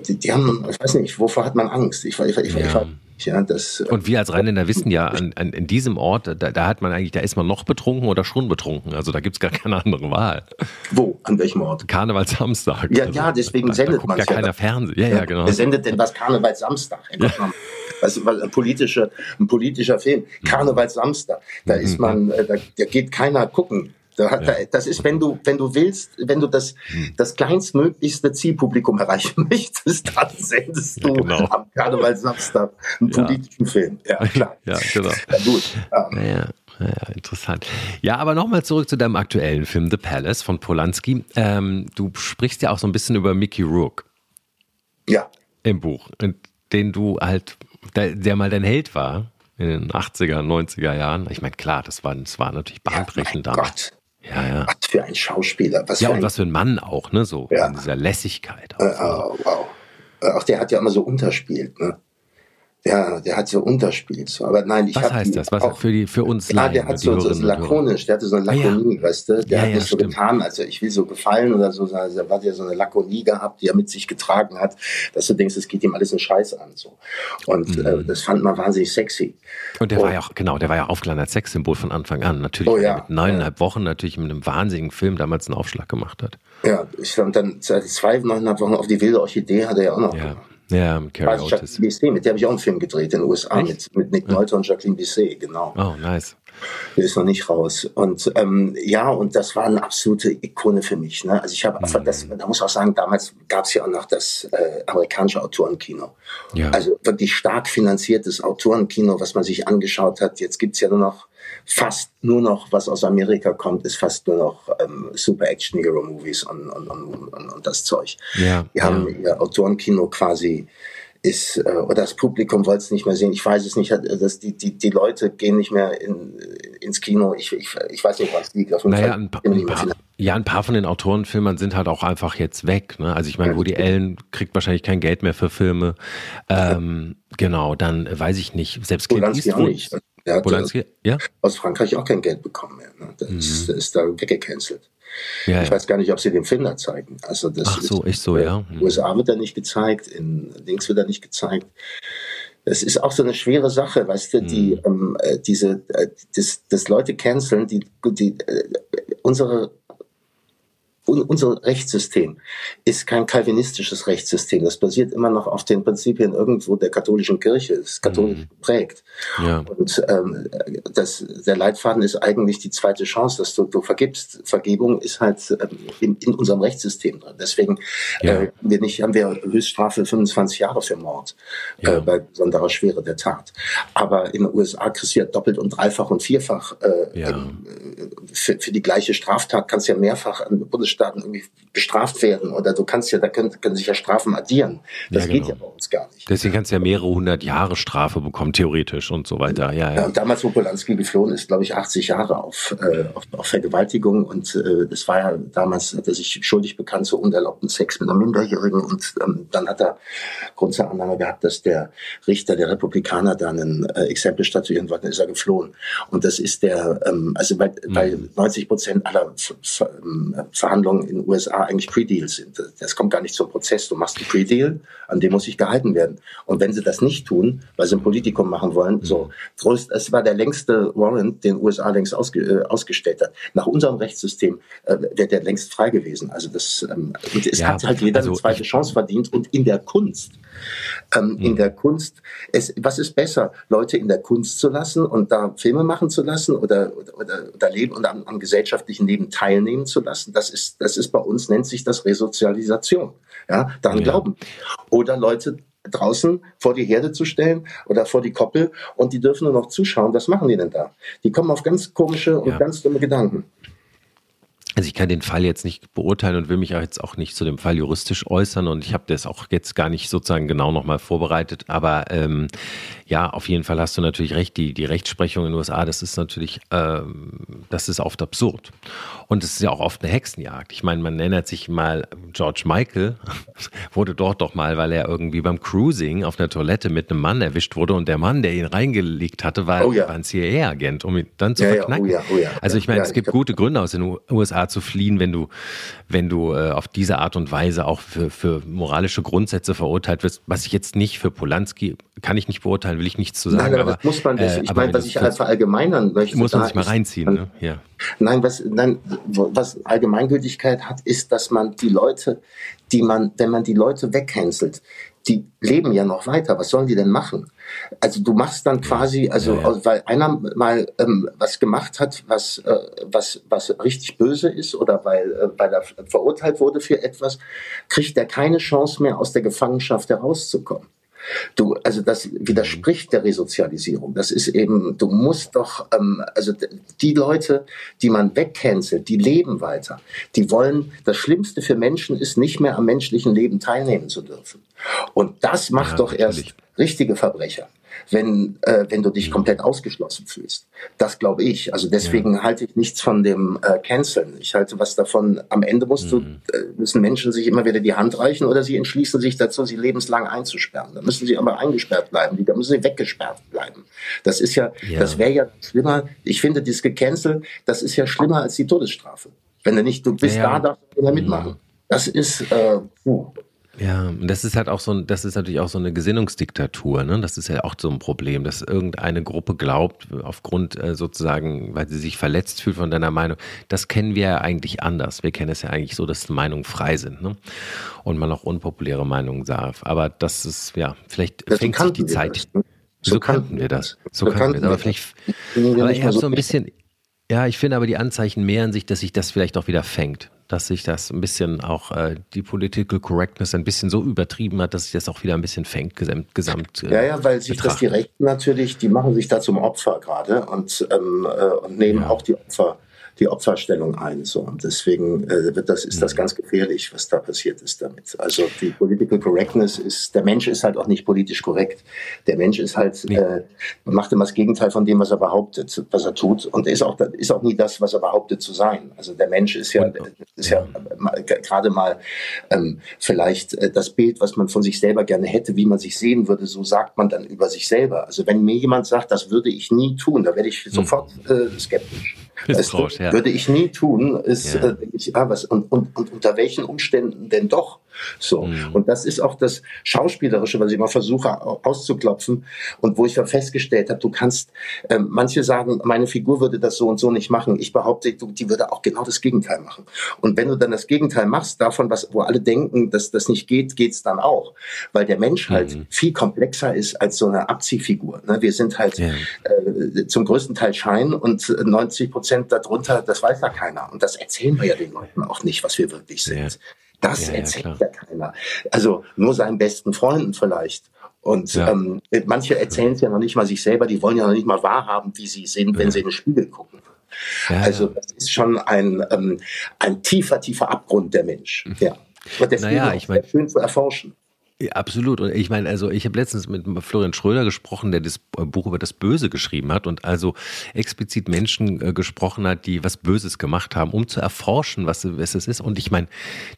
die, die, haben, ich weiß nicht, wovor hat man Angst? Ich, ich, ich, ja. ja, das, und wir als Rheinländer wissen ja, an, an, in diesem Ort, da, da, hat man eigentlich, da ist man noch betrunken oder schon betrunken. Also da gibt es gar keine andere Wahl. Wo? An welchem Ort? Karnevalsamstag. Ja, also, ja, deswegen da, sendet man ja keiner Fernsehen. Ja, ja, genau. Wer sendet denn was Karnevalsamstag? Ja. Weißt du, ein politischer, ein politischer Film. Karnevalsamstag. Da ist mhm. man, äh, da, da geht keiner gucken. Da, ja. Das ist, wenn du, wenn du willst, wenn du das, hm. das kleinstmöglichste Zielpublikum erreichen möchtest, dann sendest du ja, genau. am Karnevalsamstag einen ja. politischen Film. Ja, klar. Ja, genau. Gut. Ja. Ja, interessant. Ja, aber nochmal zurück zu deinem aktuellen Film The Palace von Polanski. Ähm, du sprichst ja auch so ein bisschen über Mickey Rourke. Ja. Im Buch. Den du halt, der, der mal dein Held war in den 80er, 90er Jahren. Ich meine, klar, das war, das war natürlich bahnbrechend ja, damals. Gott. Ja, ja. Was für ein Schauspieler. Was ja, und ein, was für ein Mann auch, ne? So ja. in dieser Lässigkeit. Auch, äh, oh, wow. Auch der hat ja immer so unterspielt, ne? Ja, der hat so unterspielt. So. Aber nein, ich Was heißt das? Was auch für die für uns Klar, der hat so, so, so lakonisch, der hatte so eine Lakonie, ah, ja. weißt du? Der ja, hat nicht ja, so stimmt. getan, also ich will so gefallen oder so, also er hat ja so eine Lakonie gehabt, die er mit sich getragen hat, dass du denkst, es geht ihm alles einen Scheiß an. So. Und mhm. äh, das fand man wahnsinnig sexy. Und der und, war ja auch, genau, der war ja aufgeladen als Sexsymbol von Anfang an. Natürlich, oh, ja, mit neuneinhalb Wochen natürlich mit einem wahnsinnigen Film damals einen Aufschlag gemacht hat. Ja, ich fand dann zwei, neuneinhalb Wochen auf die wilde Orchidee hat er ja auch noch ja. gemacht. Ja, mit Carrie also Otis. Bisset, mit der habe ich auch einen Film gedreht in den USA, mit, mit Nick Nolte und Jacqueline Bisset, genau. Oh, nice. Der ist noch nicht raus. Und ähm, ja, und das war eine absolute Ikone für mich. Ne? Also ich habe einfach mhm. das, da muss auch sagen, damals gab es ja auch noch das äh, amerikanische Autorenkino. Ja. Also wirklich stark finanziertes Autorenkino, was man sich angeschaut hat. Jetzt gibt's ja nur noch fast nur noch, was aus Amerika kommt, ist fast nur noch ähm, Super Action Hero Movies und, und, und, und, und das Zeug. Ja, haben ja. ihr Autorenkino quasi ist, äh, oder das Publikum wollte es nicht mehr sehen. Ich weiß es nicht, dass die, die, die Leute gehen nicht mehr in, ins Kino. Ich, ich, ich weiß nicht, was liegt. Auf jeden naja, Fall ein, pa ein paar, ja, ein paar von den Autorenfilmern sind halt auch einfach jetzt weg. Ne? Also ich meine, Woody Allen kriegt wahrscheinlich kein Geld mehr für Filme. Ähm, genau, dann weiß ich nicht. Selbst Clint Eastwood. Der hat Polanski, ja? aus Frankreich auch kein Geld bekommen mehr. Ne? Das mhm. ist, ist da weggecancelt. Ja, ich ja. weiß gar nicht, ob sie den Film da zeigen. Also das Ach so, ist so, ja. In den USA wird er nicht gezeigt, in Links wird er nicht gezeigt. Das ist auch so eine schwere Sache, weißt du, die, mhm. ähm, äh, diese, äh, das, das Leute canceln, die, die, äh, unsere unser Rechtssystem ist kein kalvinistisches Rechtssystem. Das basiert immer noch auf den Prinzipien irgendwo der katholischen Kirche, ist katholisch mhm. geprägt. Ja. Und ähm, das, der Leitfaden ist eigentlich die zweite Chance, dass du, du vergibst. Vergebung ist halt ähm, in, in unserem Rechtssystem drin. Deswegen ja. äh, wir nicht, haben wir Höchststrafe 25 Jahre für Mord äh, ja. äh, bei besonderer Schwere der Tat. Aber in den USA kriegst du ja doppelt und dreifach und vierfach äh, ähm, für, für die gleiche Straftat kannst du ja mehrfach an Bundesstaat Bundesstaaten irgendwie bestraft werden oder du kannst ja, da können, können sich ja Strafen addieren. Das ja, genau. geht ja bei uns gar nicht. Deswegen kannst du ja mehrere hundert Jahre Strafe bekommen, theoretisch und so weiter. Ja, ja. ja und damals, wo Polanski geflohen ist, glaube ich, 80 Jahre auf, äh, auf, auf Vergewaltigung und äh, das war ja damals, hat er sich schuldig bekannt zu unerlaubten Sex mit einer Minderjährigen und ähm, dann hat er Grund zur Annahme gehabt, dass der Richter der Republikaner da ein äh, Exempel statuieren wollte, ist er geflohen. Und das ist der, ähm, also weil, mhm. weil 90 Prozent aller Ver ähm, Verhandlungen Verhandlungen in den USA eigentlich Pre-Deals sind. Das kommt gar nicht zum Prozess. Du machst einen Pre-Deal, an dem muss sich gehalten werden. Und wenn sie das nicht tun, weil sie ein Politikum machen wollen, so, größt, es war der längste Warrant, den USA längst ausge, äh, ausgestellt hat. Nach unserem Rechtssystem äh, wäre der längst frei gewesen. Also das, ähm, es ja, hat halt jeder also eine zweite Chance verdient. Und in der Kunst, ähm, mhm. in der Kunst, es, was ist besser, Leute in der Kunst zu lassen und da Filme machen zu lassen oder, oder, oder, oder leben und am, am gesellschaftlichen Leben teilnehmen zu lassen? Das ist das ist bei uns, nennt sich das Resozialisation. Ja, daran ja. glauben. Oder Leute draußen vor die Herde zu stellen oder vor die Koppel und die dürfen nur noch zuschauen. Was machen die denn da? Die kommen auf ganz komische und ja. ganz dumme Gedanken. Also ich kann den Fall jetzt nicht beurteilen und will mich jetzt auch nicht zu dem Fall juristisch äußern und ich habe das auch jetzt gar nicht sozusagen genau nochmal vorbereitet, aber ähm, ja, auf jeden Fall hast du natürlich recht, die, die Rechtsprechung in den USA, das ist natürlich, ähm, das ist oft absurd und es ist ja auch oft eine Hexenjagd. Ich meine, man erinnert sich mal, George Michael wurde dort doch mal, weil er irgendwie beim Cruising auf einer Toilette mit einem Mann erwischt wurde und der Mann, der ihn reingelegt hatte, war, oh ja. war ein CIA-Agent, um ihn dann zu ja, verknacken. Ja, oh oh also ich meine, es gibt gute Gründe aus den USA zu fliehen, wenn du, wenn du äh, auf diese Art und Weise auch für, für moralische Grundsätze verurteilt wirst, was ich jetzt nicht für Polanski, kann ich nicht beurteilen, will ich nichts zu sagen. Nein, aber, aber muss man das, äh, ich meine, was ich halt verallgemeinern möchte. Muss man sich mal reinziehen, ne? Ja. Nein, was, nein, was Allgemeingültigkeit hat, ist, dass man die Leute, die man, wenn man die Leute wegcancelt, die leben ja noch weiter. Was sollen die denn machen? Also du machst dann quasi, also ja, ja. weil einer mal ähm, was gemacht hat, was äh, was was richtig böse ist oder weil äh, weil er verurteilt wurde für etwas, kriegt er keine Chance mehr aus der Gefangenschaft herauszukommen. Du, also das widerspricht der Resozialisierung. Das ist eben, du musst doch, ähm, also die Leute, die man wegcancelt, die leben weiter. Die wollen, das Schlimmste für Menschen ist nicht mehr am menschlichen Leben teilnehmen zu dürfen. Und das macht ja, doch natürlich. erst richtige Verbrecher wenn, äh, wenn du dich mhm. komplett ausgeschlossen fühlst. Das glaube ich. Also deswegen ja. halte ich nichts von dem äh, Canceln. Ich halte was davon, am Ende musst mhm. du, äh, müssen Menschen sich immer wieder die Hand reichen oder sie entschließen sich dazu, sie lebenslang einzusperren. Da müssen sie aber eingesperrt bleiben, da müssen sie weggesperrt bleiben. Das ist ja, ja. das wäre ja schlimmer. Ich finde, dieses Gecancel, das ist ja schlimmer als die Todesstrafe. Wenn du nicht, du bist ja, da, darfst du wieder mitmachen. Mhm. Das ist, äh, puh. Ja, das ist halt auch so ein, das ist natürlich auch so eine Gesinnungsdiktatur, ne? Das ist ja auch so ein Problem, dass irgendeine Gruppe glaubt, aufgrund äh, sozusagen, weil sie sich verletzt fühlt von deiner Meinung, das kennen wir ja eigentlich anders. Wir kennen es ja eigentlich so, dass Meinungen frei sind, ne? Und man auch unpopuläre Meinungen darf. Aber das ist, ja, vielleicht das fängt sich die Zeit. Das, ne? So, so kannten wir das. So, so kannten wir das. Aber vielleicht, aber ich habe so ein bisschen, ja, ich finde aber die Anzeichen mehren sich, dass sich das vielleicht auch wieder fängt dass sich das ein bisschen auch äh, die Political Correctness ein bisschen so übertrieben hat, dass sich das auch wieder ein bisschen fängt, gesamt. gesamt äh, ja, ja, weil sich betrachten. das die Rechten natürlich, die machen sich da zum Opfer gerade und, ähm, äh, und nehmen ja. auch die Opfer die Opferstellung ein. So. Und deswegen äh, wird das, ist das mhm. ganz gefährlich, was da passiert ist damit. Also die Political Correctness ist, der Mensch ist halt auch nicht politisch korrekt. Der Mensch ist halt, nee. äh, macht immer das Gegenteil von dem, was er behauptet, was er tut. Und ist auch, ist auch nie das, was er behauptet zu sein. Also der Mensch ist ja, ist ja, gerade mal ähm, vielleicht äh, das Bild, was man von sich selber gerne hätte, wie man sich sehen würde, so sagt man dann über sich selber. Also wenn mir jemand sagt, das würde ich nie tun, da werde ich mhm. sofort äh, skeptisch. Misstrauisch, ja. Würde ich nie tun, ist, ja. äh, ich, ah, was, und, und, und unter welchen Umständen denn doch? So. Mhm. Und das ist auch das Schauspielerische, was ich immer versuche auszuklopfen und wo ich dann festgestellt habe, du kannst, äh, manche sagen, meine Figur würde das so und so nicht machen. Ich behaupte, du, die würde auch genau das Gegenteil machen. Und wenn du dann das Gegenteil machst, davon, was, wo alle denken, dass das nicht geht, geht's dann auch. Weil der Mensch halt mhm. viel komplexer ist als so eine Abziehfigur. Ne? Wir sind halt ja. äh, zum größten Teil Schein und 90 Prozent darunter, das weiß ja keiner. Und das erzählen wir ja den Leuten auch nicht, was wir wirklich sind. Ja. Das ja, erzählt ja, ja, keiner. Also nur seinen besten Freunden vielleicht. Und ja. ähm, manche erzählen es ja noch nicht mal sich selber, die wollen ja noch nicht mal wahrhaben, wie sie sind, wenn sie in den Spiegel gucken. also das ist schon ein, ähm, ein tiefer, tiefer Abgrund der Mensch. Mhm. Ja. Und deswegen naja, ich mein, schön zu erforschen. Ja, absolut. Und ich meine, also ich habe letztens mit Florian Schröder gesprochen, der das Buch über das Böse geschrieben hat und also explizit Menschen äh, gesprochen hat, die was Böses gemacht haben, um zu erforschen, was, was es ist. Und ich meine,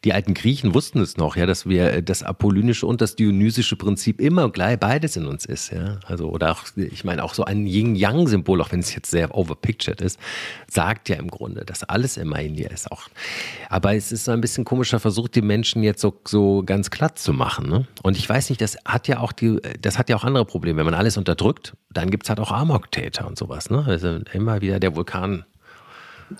die alten Griechen wussten es noch, ja, dass wir äh, das apollynische und das dionysische Prinzip immer gleich beides in uns ist, ja. Also, oder auch, ich meine, auch so ein Yin-Yang-Symbol, auch wenn es jetzt sehr overpictured ist, sagt ja im Grunde, dass alles immer in dir ist. Auch. Aber es ist so ein bisschen komischer Versuch, die Menschen jetzt so, so ganz glatt zu machen, ne? Und ich weiß nicht, das hat ja auch die, das hat ja auch andere Probleme. Wenn man alles unterdrückt, dann gibt es halt auch Amok-Täter und sowas. Ne? Also immer wieder der Vulkan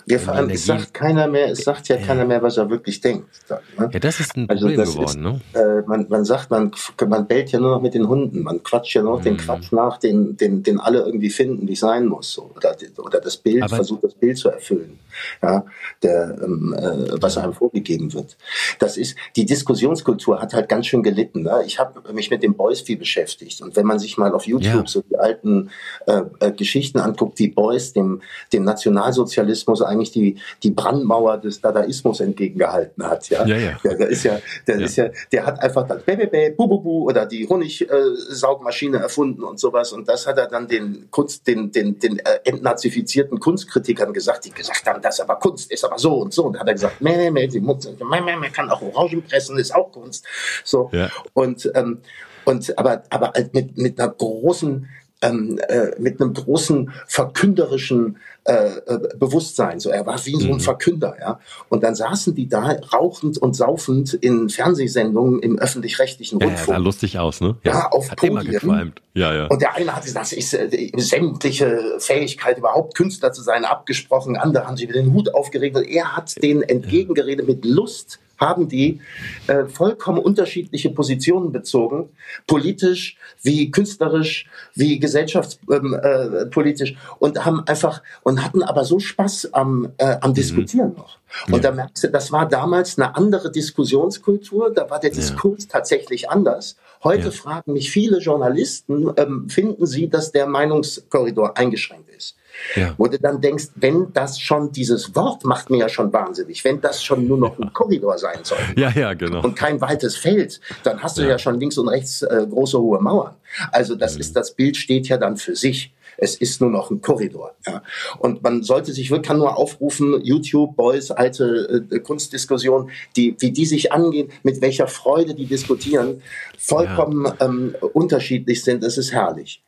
ja, vor allem, es sagt keiner mehr, es sagt ja, ja, keiner mehr, was er wirklich denkt. Ne? Ja, das ist ein also Problem geworden, ist, ne? Äh, man, man sagt, man, man bellt ja nur noch mit den Hunden, man quatscht ja nur noch mhm. den Quatsch nach, den, den, den alle irgendwie finden, wie es sein muss. So. Oder, oder das Bild, Aber versucht das Bild zu erfüllen, ja, der, ähm, äh, was einem vorgegeben wird. Das ist, die Diskussionskultur hat halt ganz schön gelitten. Ne? Ich habe mich mit dem Boys viel beschäftigt. Und wenn man sich mal auf YouTube ja. so die alten äh, äh, Geschichten anguckt, wie Boys dem, dem Nationalsozialismus eigentlich die, die Brandmauer des Dadaismus entgegengehalten hat. Ja, ja, ja. Der, der ist ja, der ja. ist ja, der hat einfach das Bäh, bu, bu, bu oder die Honigsaugmaschine erfunden und sowas. Und das hat er dann den Kunst, den, den, den äh, entnazifizierten Kunstkritikern gesagt, die gesagt haben, das aber Kunst ist aber so und so. Und da hat er gesagt, meh, meh, die man kann auch Orangen pressen, ist auch Kunst. So. Ja. Und, ähm, und aber, aber halt mit, mit einer großen ähm, äh, mit einem großen verkünderischen äh, äh, Bewusstsein. So, er war wie so ein mhm. Verkünder, ja. Und dann saßen die da rauchend und saufend in Fernsehsendungen im öffentlich-rechtlichen ja, Rundfunk. Ja, sah lustig aus, ne? Ja, ja auf Hat Podien. Ja, ja. Und der eine hatte das ist äh, sämtliche Fähigkeit überhaupt Künstler zu sein abgesprochen. Andere haben sich mit den Hut aufgeregt. Er hat denen entgegengeredet mit Lust haben die äh, vollkommen unterschiedliche Positionen bezogen, politisch wie künstlerisch wie gesellschaftspolitisch ähm, äh, und haben einfach und hatten aber so Spaß am, äh, am mhm. Diskutieren noch. Und ja. da merkst du, das war damals eine andere Diskussionskultur, da war der Diskurs ja. tatsächlich anders. Heute ja. fragen mich viele Journalisten, ähm, finden Sie, dass der Meinungskorridor eingeschränkt ist? Ja. Wo du dann denkst, wenn das schon, dieses Wort macht mir ja schon wahnsinnig, wenn das schon nur noch ein Korridor sein soll ja, ja, genau. und kein weites Feld, dann hast du ja, schon links und rechts äh, große hohe Mauern. Also das mhm. ist, das Bild steht ja dann für sich. Es ist nur noch ein Korridor. Ja. Und man sollte sich wirklich, kann nur aufrufen, YouTube, Boys, alte äh, Kunstdiskussion, die, wie die sich angehen, mit welcher Freude die diskutieren, vollkommen ja. ähm, unterschiedlich sind. Das ist herrlich.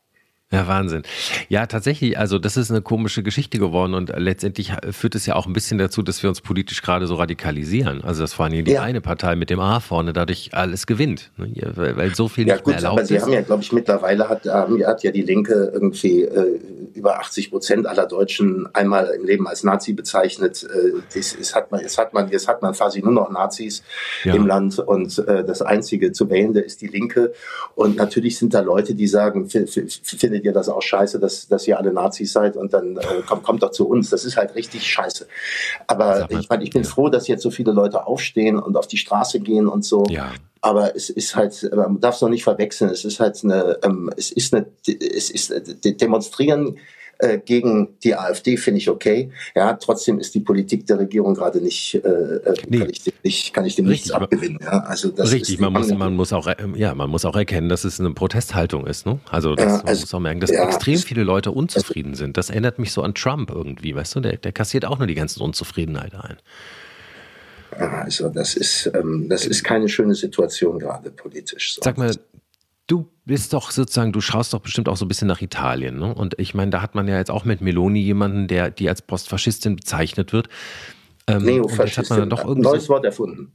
Ja, Wahnsinn. Ja, tatsächlich, also das ist eine komische Geschichte geworden und letztendlich führt es ja auch ein bisschen dazu, dass wir uns politisch gerade so radikalisieren. Also dass vor allem die ja. eine Partei mit dem A vorne dadurch alles gewinnt, ne? weil so viel ja, nicht gut, mehr erlaubt aber Sie haben ja, glaube ich, mittlerweile hat, hat ja die Linke irgendwie äh, über 80 Prozent aller Deutschen einmal im Leben als Nazi bezeichnet. Äh, das, das hat man, jetzt hat man, jetzt hat man quasi nur noch Nazis ja. im Land und äh, das einzige zu wählende ist die Linke. Und natürlich sind da Leute, die sagen, findet ihr das auch scheiße, dass, dass ihr alle Nazis seid und dann äh, kommt, kommt doch zu uns. Das ist halt richtig scheiße. Aber ich meine, ich bin froh, dass jetzt so viele Leute aufstehen und auf die Straße gehen und so. Ja. Aber es ist halt, man darf es noch nicht verwechseln. Es ist halt eine, ähm, es ist eine, es ist äh, demonstrieren äh, gegen die AfD finde ich okay. Ja, trotzdem ist die Politik der Regierung gerade nicht, äh, äh nee. kann, ich dem nicht, kann ich dem richtig, nichts abgewinnen. Ja, also das richtig, man muss, man muss auch, ja, man muss auch erkennen, dass es eine Protesthaltung ist. Ne? Also, das, ja, also man muss auch merken, dass ja, extrem viele Leute unzufrieden also, sind. Das erinnert mich so an Trump irgendwie, weißt du? Der, der kassiert auch nur die ganzen Unzufriedenheit ein. Also das ist, ähm, das ist keine schöne Situation gerade politisch. So. Sag mal, Du bist doch sozusagen, du schaust doch bestimmt auch so ein bisschen nach Italien. Ne? Und ich meine, da hat man ja jetzt auch mit Meloni jemanden, der die als Postfaschistin bezeichnet wird. Ähm, Neofaschistin. Hat man doch irgendwie Neues Wort erfunden.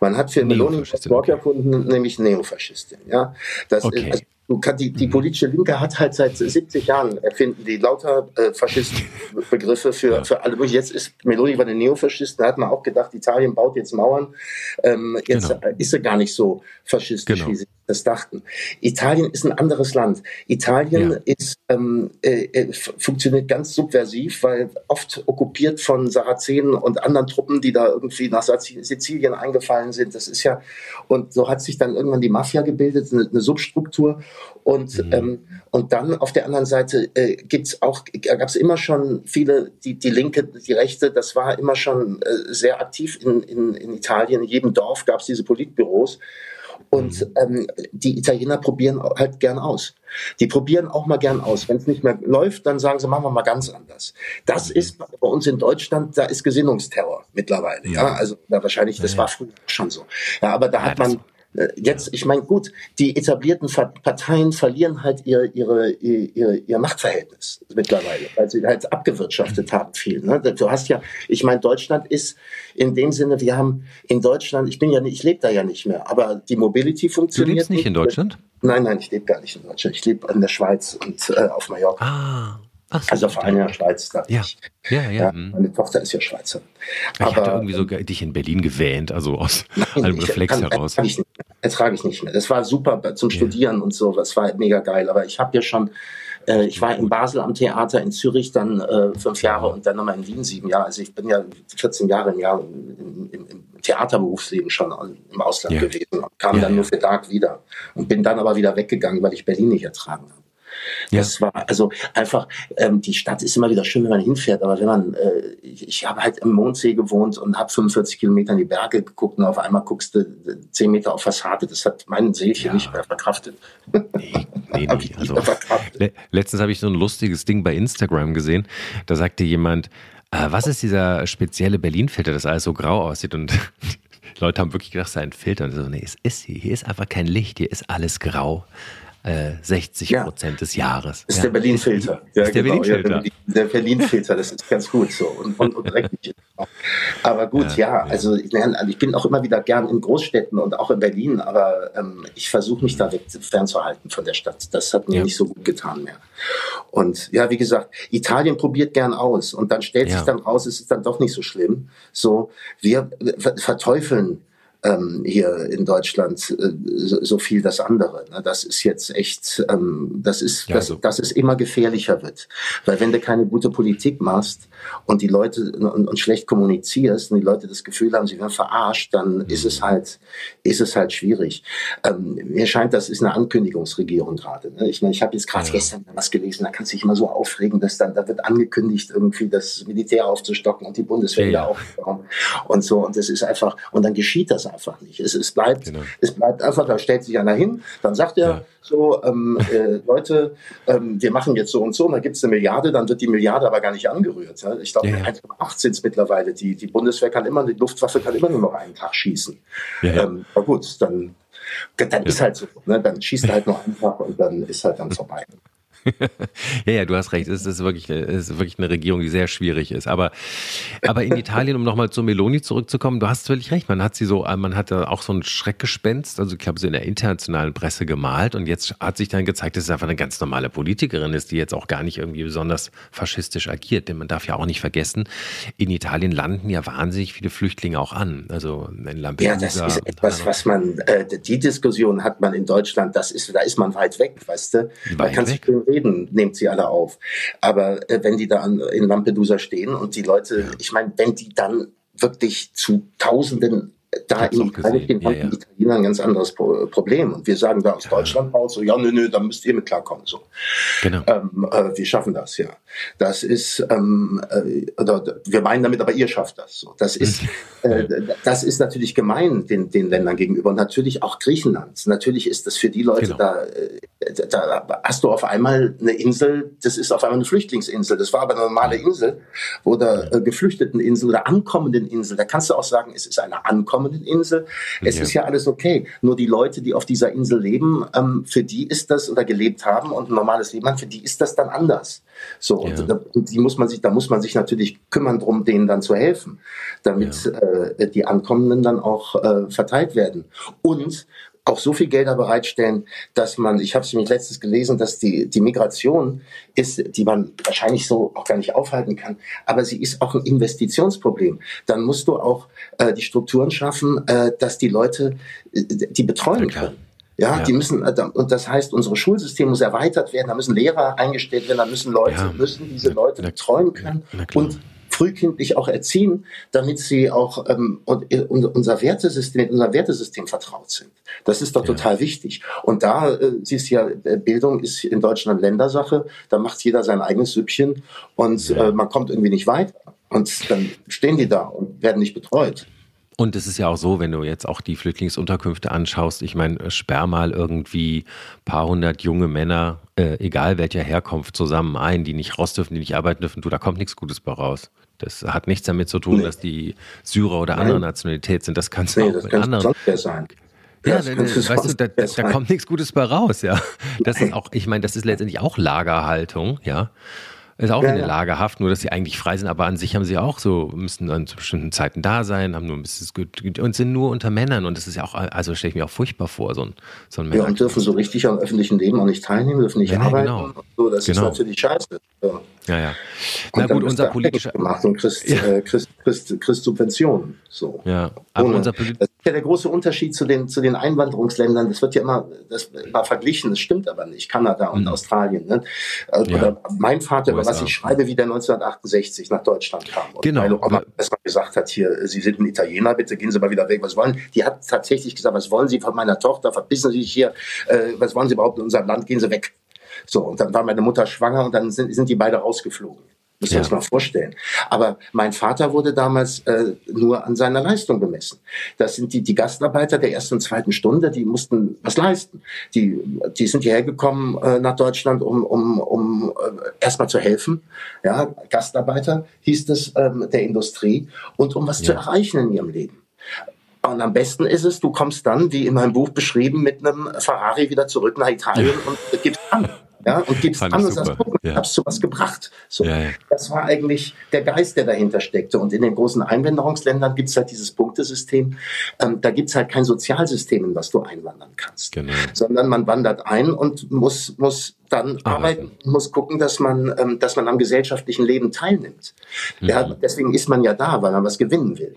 Man hat für Meloni das Wort erfunden, nämlich Neofaschistin. Ja, das okay. ist, also die, die mhm. politische Linke hat halt seit 70 Jahren erfinden die lauter äh, Faschistenbegriffe für, ja. für alle. Jetzt ist Meloni bei den Neofaschisten, da hat man auch gedacht, Italien baut jetzt Mauern. Ähm, jetzt genau. ist sie gar nicht so faschistisch, genau. wie sie das dachten. Italien ist ein anderes Land. Italien ja. ist, ähm, äh, äh funktioniert ganz subversiv, weil oft okkupiert von Sarazenen und anderen Truppen, die da irgendwie nach Sizilien eingefallen sind. Das ist ja, und so hat sich dann irgendwann die Mafia gebildet, eine, eine Substruktur. Und, mhm. ähm, und dann auf der anderen Seite äh, gibt's auch, gab es immer schon viele, die, die Linke, die Rechte, das war immer schon äh, sehr aktiv in, in, in Italien. In jedem Dorf gab es diese Politbüros. Und mhm. ähm, die Italiener probieren halt gern aus. Die probieren auch mal gern aus. Wenn es nicht mehr läuft, dann sagen sie, machen wir mal ganz anders. Das mhm. ist bei uns in Deutschland, da ist Gesinnungsterror mittlerweile. Ja, also da wahrscheinlich, das war früher schon so. Ja, aber da hat man jetzt, ich meine, gut, die etablierten Parteien verlieren halt ihr, ihre, ihr, ihr Machtverhältnis mittlerweile, weil sie halt abgewirtschaftet haben viel. Ne? Du hast ja, ich meine, Deutschland ist in dem Sinne, wir haben in Deutschland, ich bin ja nicht, ich lebe da ja nicht mehr, aber die Mobility funktioniert. Du lebst nicht in Deutschland? Nein, nein, ich lebe gar nicht in Deutschland. Ich lebe in der Schweiz und äh, auf Mallorca. Ah. Ach so, also vor allem in der Schweiz. Ja. ja. Ja, ja, mhm. Meine Tochter ist ja Schweizer. Ich Aber, hatte irgendwie so ähm, dich in Berlin gewähnt, also aus nein, einem Reflex kann, heraus. Ertrage ich, ertrage ich nicht mehr. Das war super zum Studieren ja. und so, das war mega geil. Aber ich habe ja schon, äh, ich war in Basel am Theater, in Zürich dann äh, fünf Jahre und dann nochmal in Wien sieben Jahre. Also ich bin ja 14 Jahre im Jahr im, im, im Theaterberufsleben schon im Ausland ja. gewesen und kam dann nur für Tag wieder und bin dann aber wieder weggegangen, weil ich Berlin nicht ertragen habe. Das ja. war also einfach, ähm, die Stadt ist immer wieder schön, wenn man hinfährt, aber wenn man, äh, ich, ich habe halt im Mondsee gewohnt und habe 45 Kilometer in die Berge geguckt und auf einmal guckst du 10 Meter auf Fassade, das hat mein Seelchen ja. nicht mehr verkraftet. Nee, nee, nee. also, le letztens habe ich so ein lustiges Ding bei Instagram gesehen, da sagte jemand, äh, was ist dieser spezielle Berlin-Filter, das alles so grau aussieht und Leute haben wirklich gedacht, es sei ein Filter. Und so, nee, es ist hier. Hier ist einfach kein Licht, hier ist alles grau. 60 äh, Prozent ja. des Jahres. Das ist ja. der Berlin-Filter. Ja, ist der genau. Berlin-Filter. der Berlin-Filter, das ist ganz gut so und, und, und dreckig. Aber gut, ja, also ich, also ich bin auch immer wieder gern in Großstädten und auch in Berlin, aber ähm, ich versuche mich da weg fernzuhalten von der Stadt. Das hat mir nicht so gut getan mehr. Und ja, wie gesagt, Italien probiert gern aus und dann stellt sich dann raus, es ist dann doch nicht so schlimm. So, wir verteufeln ähm, hier in Deutschland äh, so, so, viel das andere. Ne? Das ist jetzt echt, ähm, das ist, ja, das, so. dass es immer gefährlicher wird. Weil wenn du keine gute Politik machst und die Leute und, und schlecht kommunizierst und die Leute das Gefühl haben, sie werden verarscht, dann mhm. ist es halt, ist es halt schwierig. Ähm, mir scheint, das ist eine Ankündigungsregierung gerade. Ne? Ich, ich habe jetzt gerade ja. gestern was gelesen, da kannst du dich immer so aufregen, dass dann, da wird angekündigt, irgendwie das Militär aufzustocken und die Bundeswehr ja, wieder aufzubauen und so. Und das ist einfach, und dann geschieht das einfach nicht. Es, es, bleibt, genau. es bleibt einfach, da stellt sich einer hin, dann sagt er ja. so, ähm, äh, Leute, ähm, wir machen jetzt so und so, und dann gibt es eine Milliarde, dann wird die Milliarde aber gar nicht angerührt. Ja? Ich glaube, ja, 1,8 sind es mittlerweile. Die, die Bundeswehr kann immer, die Luftwaffe kann immer nur noch einen Tag schießen. Ähm, aber gut, dann, dann ist halt so. Ne? Dann schießt er halt nur einen Tag und dann ist halt dann vorbei. ja, ja, du hast recht. Es ist wirklich, es ist wirklich eine Regierung, die sehr schwierig ist. Aber, aber in Italien, um nochmal zu Meloni zurückzukommen, du hast völlig recht. Man hat sie so, man hat ja auch so ein Schreckgespenst, also ich glaube, sie in der internationalen Presse gemalt. Und jetzt hat sich dann gezeigt, dass es einfach eine ganz normale Politikerin ist, die jetzt auch gar nicht irgendwie besonders faschistisch agiert. Denn man darf ja auch nicht vergessen, in Italien landen ja wahnsinnig viele Flüchtlinge auch an. Also in Lampedusa. Ja, das ist etwas, was man, äh, die Diskussion hat man in Deutschland, das ist, da ist man weit weg, weißt du? Weit man kann weg? sich reden, nehmt sie alle auf. Aber äh, wenn die da an, in Lampedusa stehen und die Leute, ich meine, wenn die dann wirklich zu Tausenden da in Italien stehen, ja, ja. Italiener ein ganz anderes Problem. Und wir sagen da aus ja. Deutschland raus, so, ja, nö, nö, da müsst ihr mit klarkommen. So. Genau. Ähm, äh, wir schaffen das, ja. Das ist, ähm, äh, oder, wir meinen damit, aber ihr schafft das. So. Das ist, äh, das ist natürlich gemein den, den Ländern gegenüber und natürlich auch Griechenland. Natürlich ist das für die Leute genau. da, äh, da hast du auf einmal eine Insel, das ist auf einmal eine Flüchtlingsinsel. Das war aber eine normale Insel oder äh, geflüchteten Insel oder ankommenden Insel. Da kannst du auch sagen, es ist eine ankommende Insel. Es ja. ist ja alles okay. Nur die Leute, die auf dieser Insel leben, ähm, für die ist das oder gelebt haben und ein normales Leben haben, für die ist das dann anders. So, ja. und, und die muss man sich, da muss man sich natürlich kümmern drum, denen dann zu helfen, damit ja. äh, die Ankommenden dann auch äh, verteilt werden. Und auch so viel Gelder bereitstellen, dass man, ich habe es nämlich letztens gelesen, dass die, die Migration ist, die man wahrscheinlich so auch gar nicht aufhalten kann, aber sie ist auch ein Investitionsproblem. Dann musst du auch äh, die Strukturen schaffen, äh, dass die Leute äh, die betreuen können. Ja, ja, die müssen, äh, und das heißt, unser Schulsystem muss erweitert werden, da müssen Lehrer eingestellt werden, da müssen Leute, ja. müssen diese Leute betreuen können und frühkindlich auch erziehen, damit sie auch ähm, unser Wertesystem, mit unserem Wertesystem vertraut sind. Das ist doch ja. total wichtig. Und da äh, siehst du ja, äh, Bildung ist in Deutschland Ländersache, da macht jeder sein eigenes Süppchen und ja. äh, man kommt irgendwie nicht weiter. Und dann stehen die da und werden nicht betreut. Und es ist ja auch so, wenn du jetzt auch die Flüchtlingsunterkünfte anschaust, ich meine, sperr mal irgendwie paar hundert junge Männer, äh, egal welcher Herkunft, zusammen ein, die nicht raus dürfen, die nicht arbeiten dürfen, du, da kommt nichts Gutes bei raus. Das hat nichts damit zu tun, nee. dass die Syrer oder anderer Nationalität sind. Das kannst du nee, auch mit anderen. Sein. Ja, da, weißt du, da, da, kommt nichts Gutes bei raus, ja. Das ist auch, ich meine, das ist letztendlich auch Lagerhaltung, ja. Ist auch ja, in der Lagerhaft, nur dass sie eigentlich frei sind, aber an sich haben sie auch so, müssen an bestimmten Zeiten da sein, haben nur ein bisschen und sind nur unter Männern und das ist ja auch, also stelle ich mir auch furchtbar vor, so ein, so ein Ja, und dürfen so richtig am öffentlichen Leben auch nicht teilnehmen, dürfen nicht ja, arbeiten. Genau. So, das genau. ist natürlich scheiße. Ja, ja. ja. Na gut, unser politischer. Gemacht und kriegst, ja. äh, kriegst, kriegst, kriegst Subventionen. So. Ja, aber unser Polit Das ist ja der große Unterschied zu den, zu den Einwanderungsländern. Das wird ja immer, das immer verglichen, das stimmt aber nicht. Kanada und mhm. Australien. Ne? Äh, oder mein Vater war was ich schreibe, wie der 1968 nach Deutschland kam. Und genau. Oma erstmal gesagt hat, hier, Sie sind ein Italiener, bitte gehen Sie mal wieder weg. Was wollen? Die hat tatsächlich gesagt, was wollen Sie von meiner Tochter? Verbissen Sie sich hier. Äh, was wollen Sie überhaupt in unserem Land? Gehen Sie weg. So, und dann war meine Mutter schwanger und dann sind, sind die beide rausgeflogen. Müssen wir ja. uns mal vorstellen. Aber mein Vater wurde damals äh, nur an seiner Leistung bemessen. Das sind die, die Gastarbeiter der ersten und zweiten Stunde, die mussten was leisten. Die, die sind hierher gekommen äh, nach Deutschland, um, um, um äh, erstmal zu helfen. Ja, Gastarbeiter hieß es ähm, der Industrie und um was ja. zu erreichen in ihrem Leben. Und am besten ist es, du kommst dann, wie in meinem Buch beschrieben, mit einem Ferrari wieder zurück nach Italien und gibst an ja, und gibst an und sagst, guck, ja. hab's zu was gebracht. So, ja, ja. Das war eigentlich der Geist, der dahinter steckte. Und in den großen Einwanderungsländern gibt's halt dieses Punktesystem. Ähm, da gibt's halt kein Sozialsystem, in was du einwandern kannst. Genau. Sondern man wandert ein und muss, muss dann arbeiten, muss gucken, dass man, ähm, dass man am gesellschaftlichen Leben teilnimmt. Mhm. Ja, deswegen ist man ja da, weil man was gewinnen will.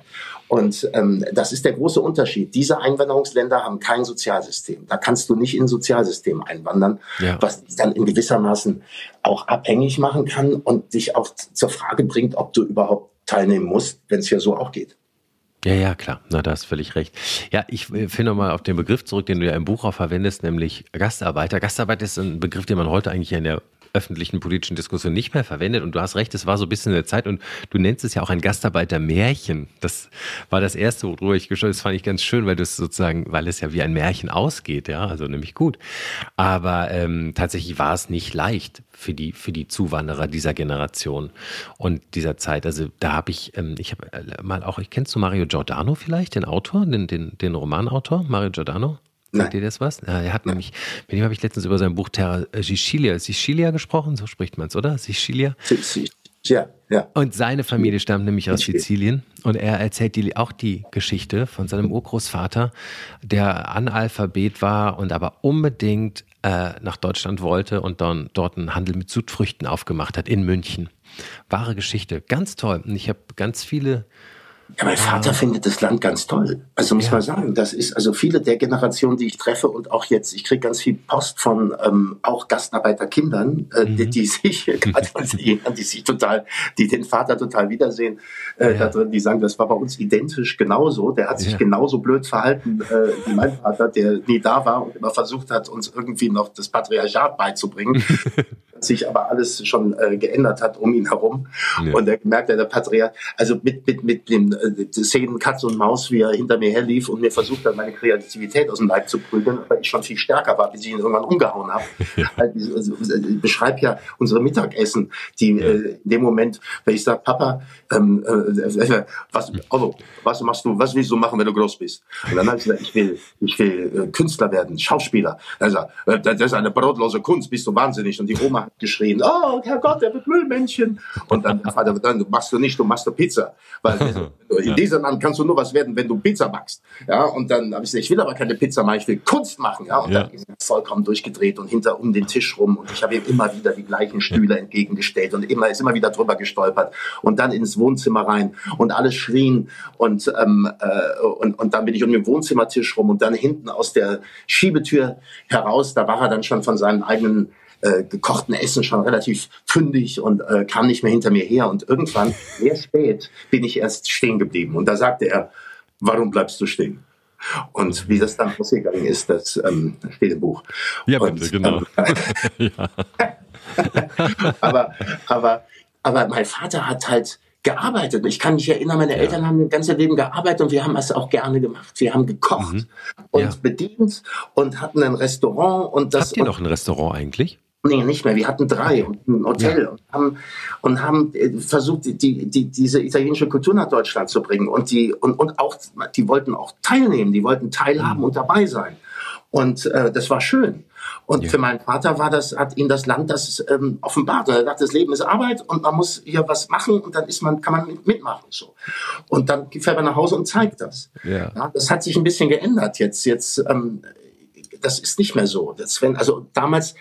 Und ähm, das ist der große Unterschied. Diese Einwanderungsländer haben kein Sozialsystem. Da kannst du nicht in ein Sozialsystem einwandern, ja. was dich dann in gewissermaßen auch abhängig machen kann und dich auch zur Frage bringt, ob du überhaupt teilnehmen musst, wenn es ja so auch geht. Ja, ja, klar. Na, da hast völlig recht. Ja, ich äh, finde nochmal auf den Begriff zurück, den du ja im Buch auch verwendest, nämlich Gastarbeiter. Gastarbeiter ist ein Begriff, den man heute eigentlich in der öffentlichen politischen Diskussion nicht mehr verwendet. Und du hast recht, es war so ein bisschen in der Zeit und du nennst es ja auch ein Gastarbeiter-Märchen. Das war das erste, worüber ich geschaut Das fand ich ganz schön, weil das sozusagen, weil es ja wie ein Märchen ausgeht, ja, also nämlich gut. Aber ähm, tatsächlich war es nicht leicht für die, für die Zuwanderer dieser Generation und dieser Zeit. Also da habe ich, ähm, ich habe äh, mal auch, ich kennst du Mario Giordano vielleicht, den Autor, den, den, den Romanautor, Mario Giordano? Sagt ihr das was? Ja, er hat Nein. nämlich, mit ihm habe ich letztens über sein Buch Terra äh, Sicilia, Sicilia gesprochen, so spricht man es, oder? Sicilia? Ja, ja. Und seine Familie stammt nämlich aus Sizilien und er erzählt die, auch die Geschichte von seinem Urgroßvater, der Analphabet war und aber unbedingt äh, nach Deutschland wollte und dann dort einen Handel mit Südfrüchten aufgemacht hat in München. Wahre Geschichte, ganz toll. Und ich habe ganz viele ja, mein Vater findet das Land ganz toll. Also muss ja. man sagen, das ist also viele der Generationen, die ich treffe und auch jetzt, ich kriege ganz viel Post von ähm, auch Gastarbeiterkindern, äh, mhm. die, die, sich gerade die, die sich total, die den Vater total wiedersehen äh, ja. da drin, die sagen, das war bei uns identisch genauso. Der hat sich ja. genauso blöd verhalten äh, wie mein Vater, der nie da war und immer versucht hat, uns irgendwie noch das Patriarchat beizubringen. sich aber alles schon äh, geändert hat um ihn herum. Ja. Und er merkt, der Patriarch, also mit, mit, mit dem äh, Szenen Katz und Maus, wie er hinter mir herlief und mir versucht hat, meine Kreativität aus dem Leib zu prügeln, weil ich schon viel stärker war, bis ich ihn irgendwann umgehauen habe. also, also, ich beschreibe ja unsere Mittagessen, die ja. äh, in dem Moment, wenn ich sage, Papa, ähm, äh, äh was, also, was machst du, was willst du machen, wenn du groß bist? Und dann habe ich gesagt, ich will, ich will äh, Künstler werden, Schauspieler. Also, äh, das ist eine brotlose Kunst, bist du wahnsinnig. Und die Oma hat geschrien, oh, Herrgott, der wird Müllmännchen. Und dann, Vater, dann machst du nicht, du machst du Pizza. Weil in diesem Land kannst du nur was werden, wenn du Pizza backst. Ja, und dann habe ich gesagt, ich will aber keine Pizza machen, ich will Kunst machen. Ja, und ja. dann ist er vollkommen durchgedreht und hinter um den Tisch rum. Und ich habe ihm immer wieder die gleichen Stühle entgegengestellt und immer, ist immer wieder drüber gestolpert. Und dann ins Wohnzimmer rein und alle schrien. Und, ähm, äh, und, und dann bin ich um den Wohnzimmertisch rum und dann hinten aus der Schiebetür heraus, da war er dann schon von seinen eigenen äh, gekochten Essen schon relativ fündig und äh, kam nicht mehr hinter mir her. Und irgendwann, sehr spät, bin ich erst stehen geblieben. Und da sagte er, warum bleibst du stehen? Und wie das dann ausgegangen ist, das ähm, steht im Buch. Ja, bitte, und, genau. Ähm, aber, aber, aber mein Vater hat halt gearbeitet. Ich kann mich erinnern, meine ja. Eltern haben das ganze Leben gearbeitet und wir haben es auch gerne gemacht. Wir haben gekocht mhm. und ja. bedient und hatten ein Restaurant und das. Habt ihr noch ein Restaurant eigentlich? Nee, nicht mehr. Wir hatten drei und ein Hotel ja. und haben, und haben äh, versucht, die, die, diese italienische Kultur nach Deutschland zu bringen. Und die, und, und auch, die wollten auch teilnehmen, die wollten teilhaben mhm. und dabei sein. Und äh, das war schön. Und ja. für meinen Vater war das, hat ihn das Land das ähm, offenbart. Er dachte, das Leben ist Arbeit und man muss hier was machen und dann ist man, kann man mitmachen. So. Und dann fährt man nach Hause und zeigt das. Ja. ja das hat sich ein bisschen geändert jetzt. Jetzt ähm, das ist nicht mehr so. Das, wenn, also damals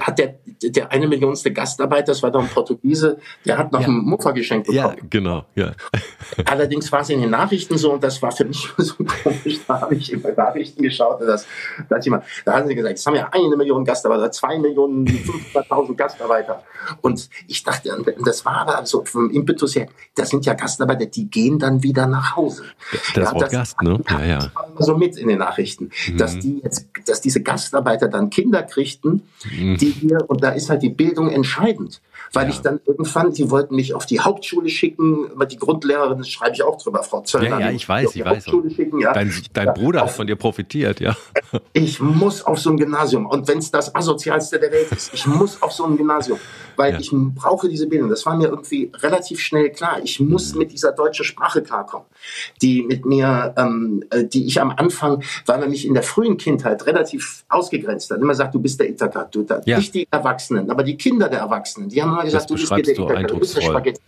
hat der, der eine Millionste Gastarbeiter, das war doch ein Portugiese, der hat noch ja. einen Muffer geschenkt bekommen. Ja, genau, ja. Allerdings war es in den Nachrichten so, und das war für mich so komisch, da habe ich immer Nachrichten geschaut, und das, da, hat jemand, da haben sie gesagt, es haben ja eine Million Gastarbeiter, zwei Millionen, 500.000 Gastarbeiter. Und ich dachte, das war aber so vom Impetus her, das sind ja Gastarbeiter, die gehen dann wieder nach Hause. Das ja, Wort das, Gast, ne? Ja, ja. So mit in den Nachrichten, mhm. dass die jetzt, dass diese Gastarbeiter dann Kinder kriegten, mhm. die hier, und da ist halt die Bildung entscheidend. Weil ja. ich dann irgendwann, die wollten mich auf die Hauptschule schicken, aber die Grundlehrerin, das schreibe ich auch drüber, Frau Zöllner. Ja, ja, ich weiß, ich weiß. Schicken, ja. Dein, dein Bruder hat von dir profitiert, ja. Ich muss auf so ein Gymnasium. Und wenn es das asozialste der Welt ist, ich muss auf so ein Gymnasium. Weil ja. ich brauche diese Bildung. Das war mir irgendwie relativ schnell klar. Ich muss mhm. mit dieser deutschen Sprache klarkommen. Die mit mir, ähm, äh, die ich am Anfang, weil man mich in der frühen Kindheit relativ ausgegrenzt. Dann immer sagt, du bist der Ithaka, du, ja. nicht die Erwachsenen, aber die Kinder der Erwachsenen, die haben immer gesagt, du bist der Ithaka, du bist Spaghetti.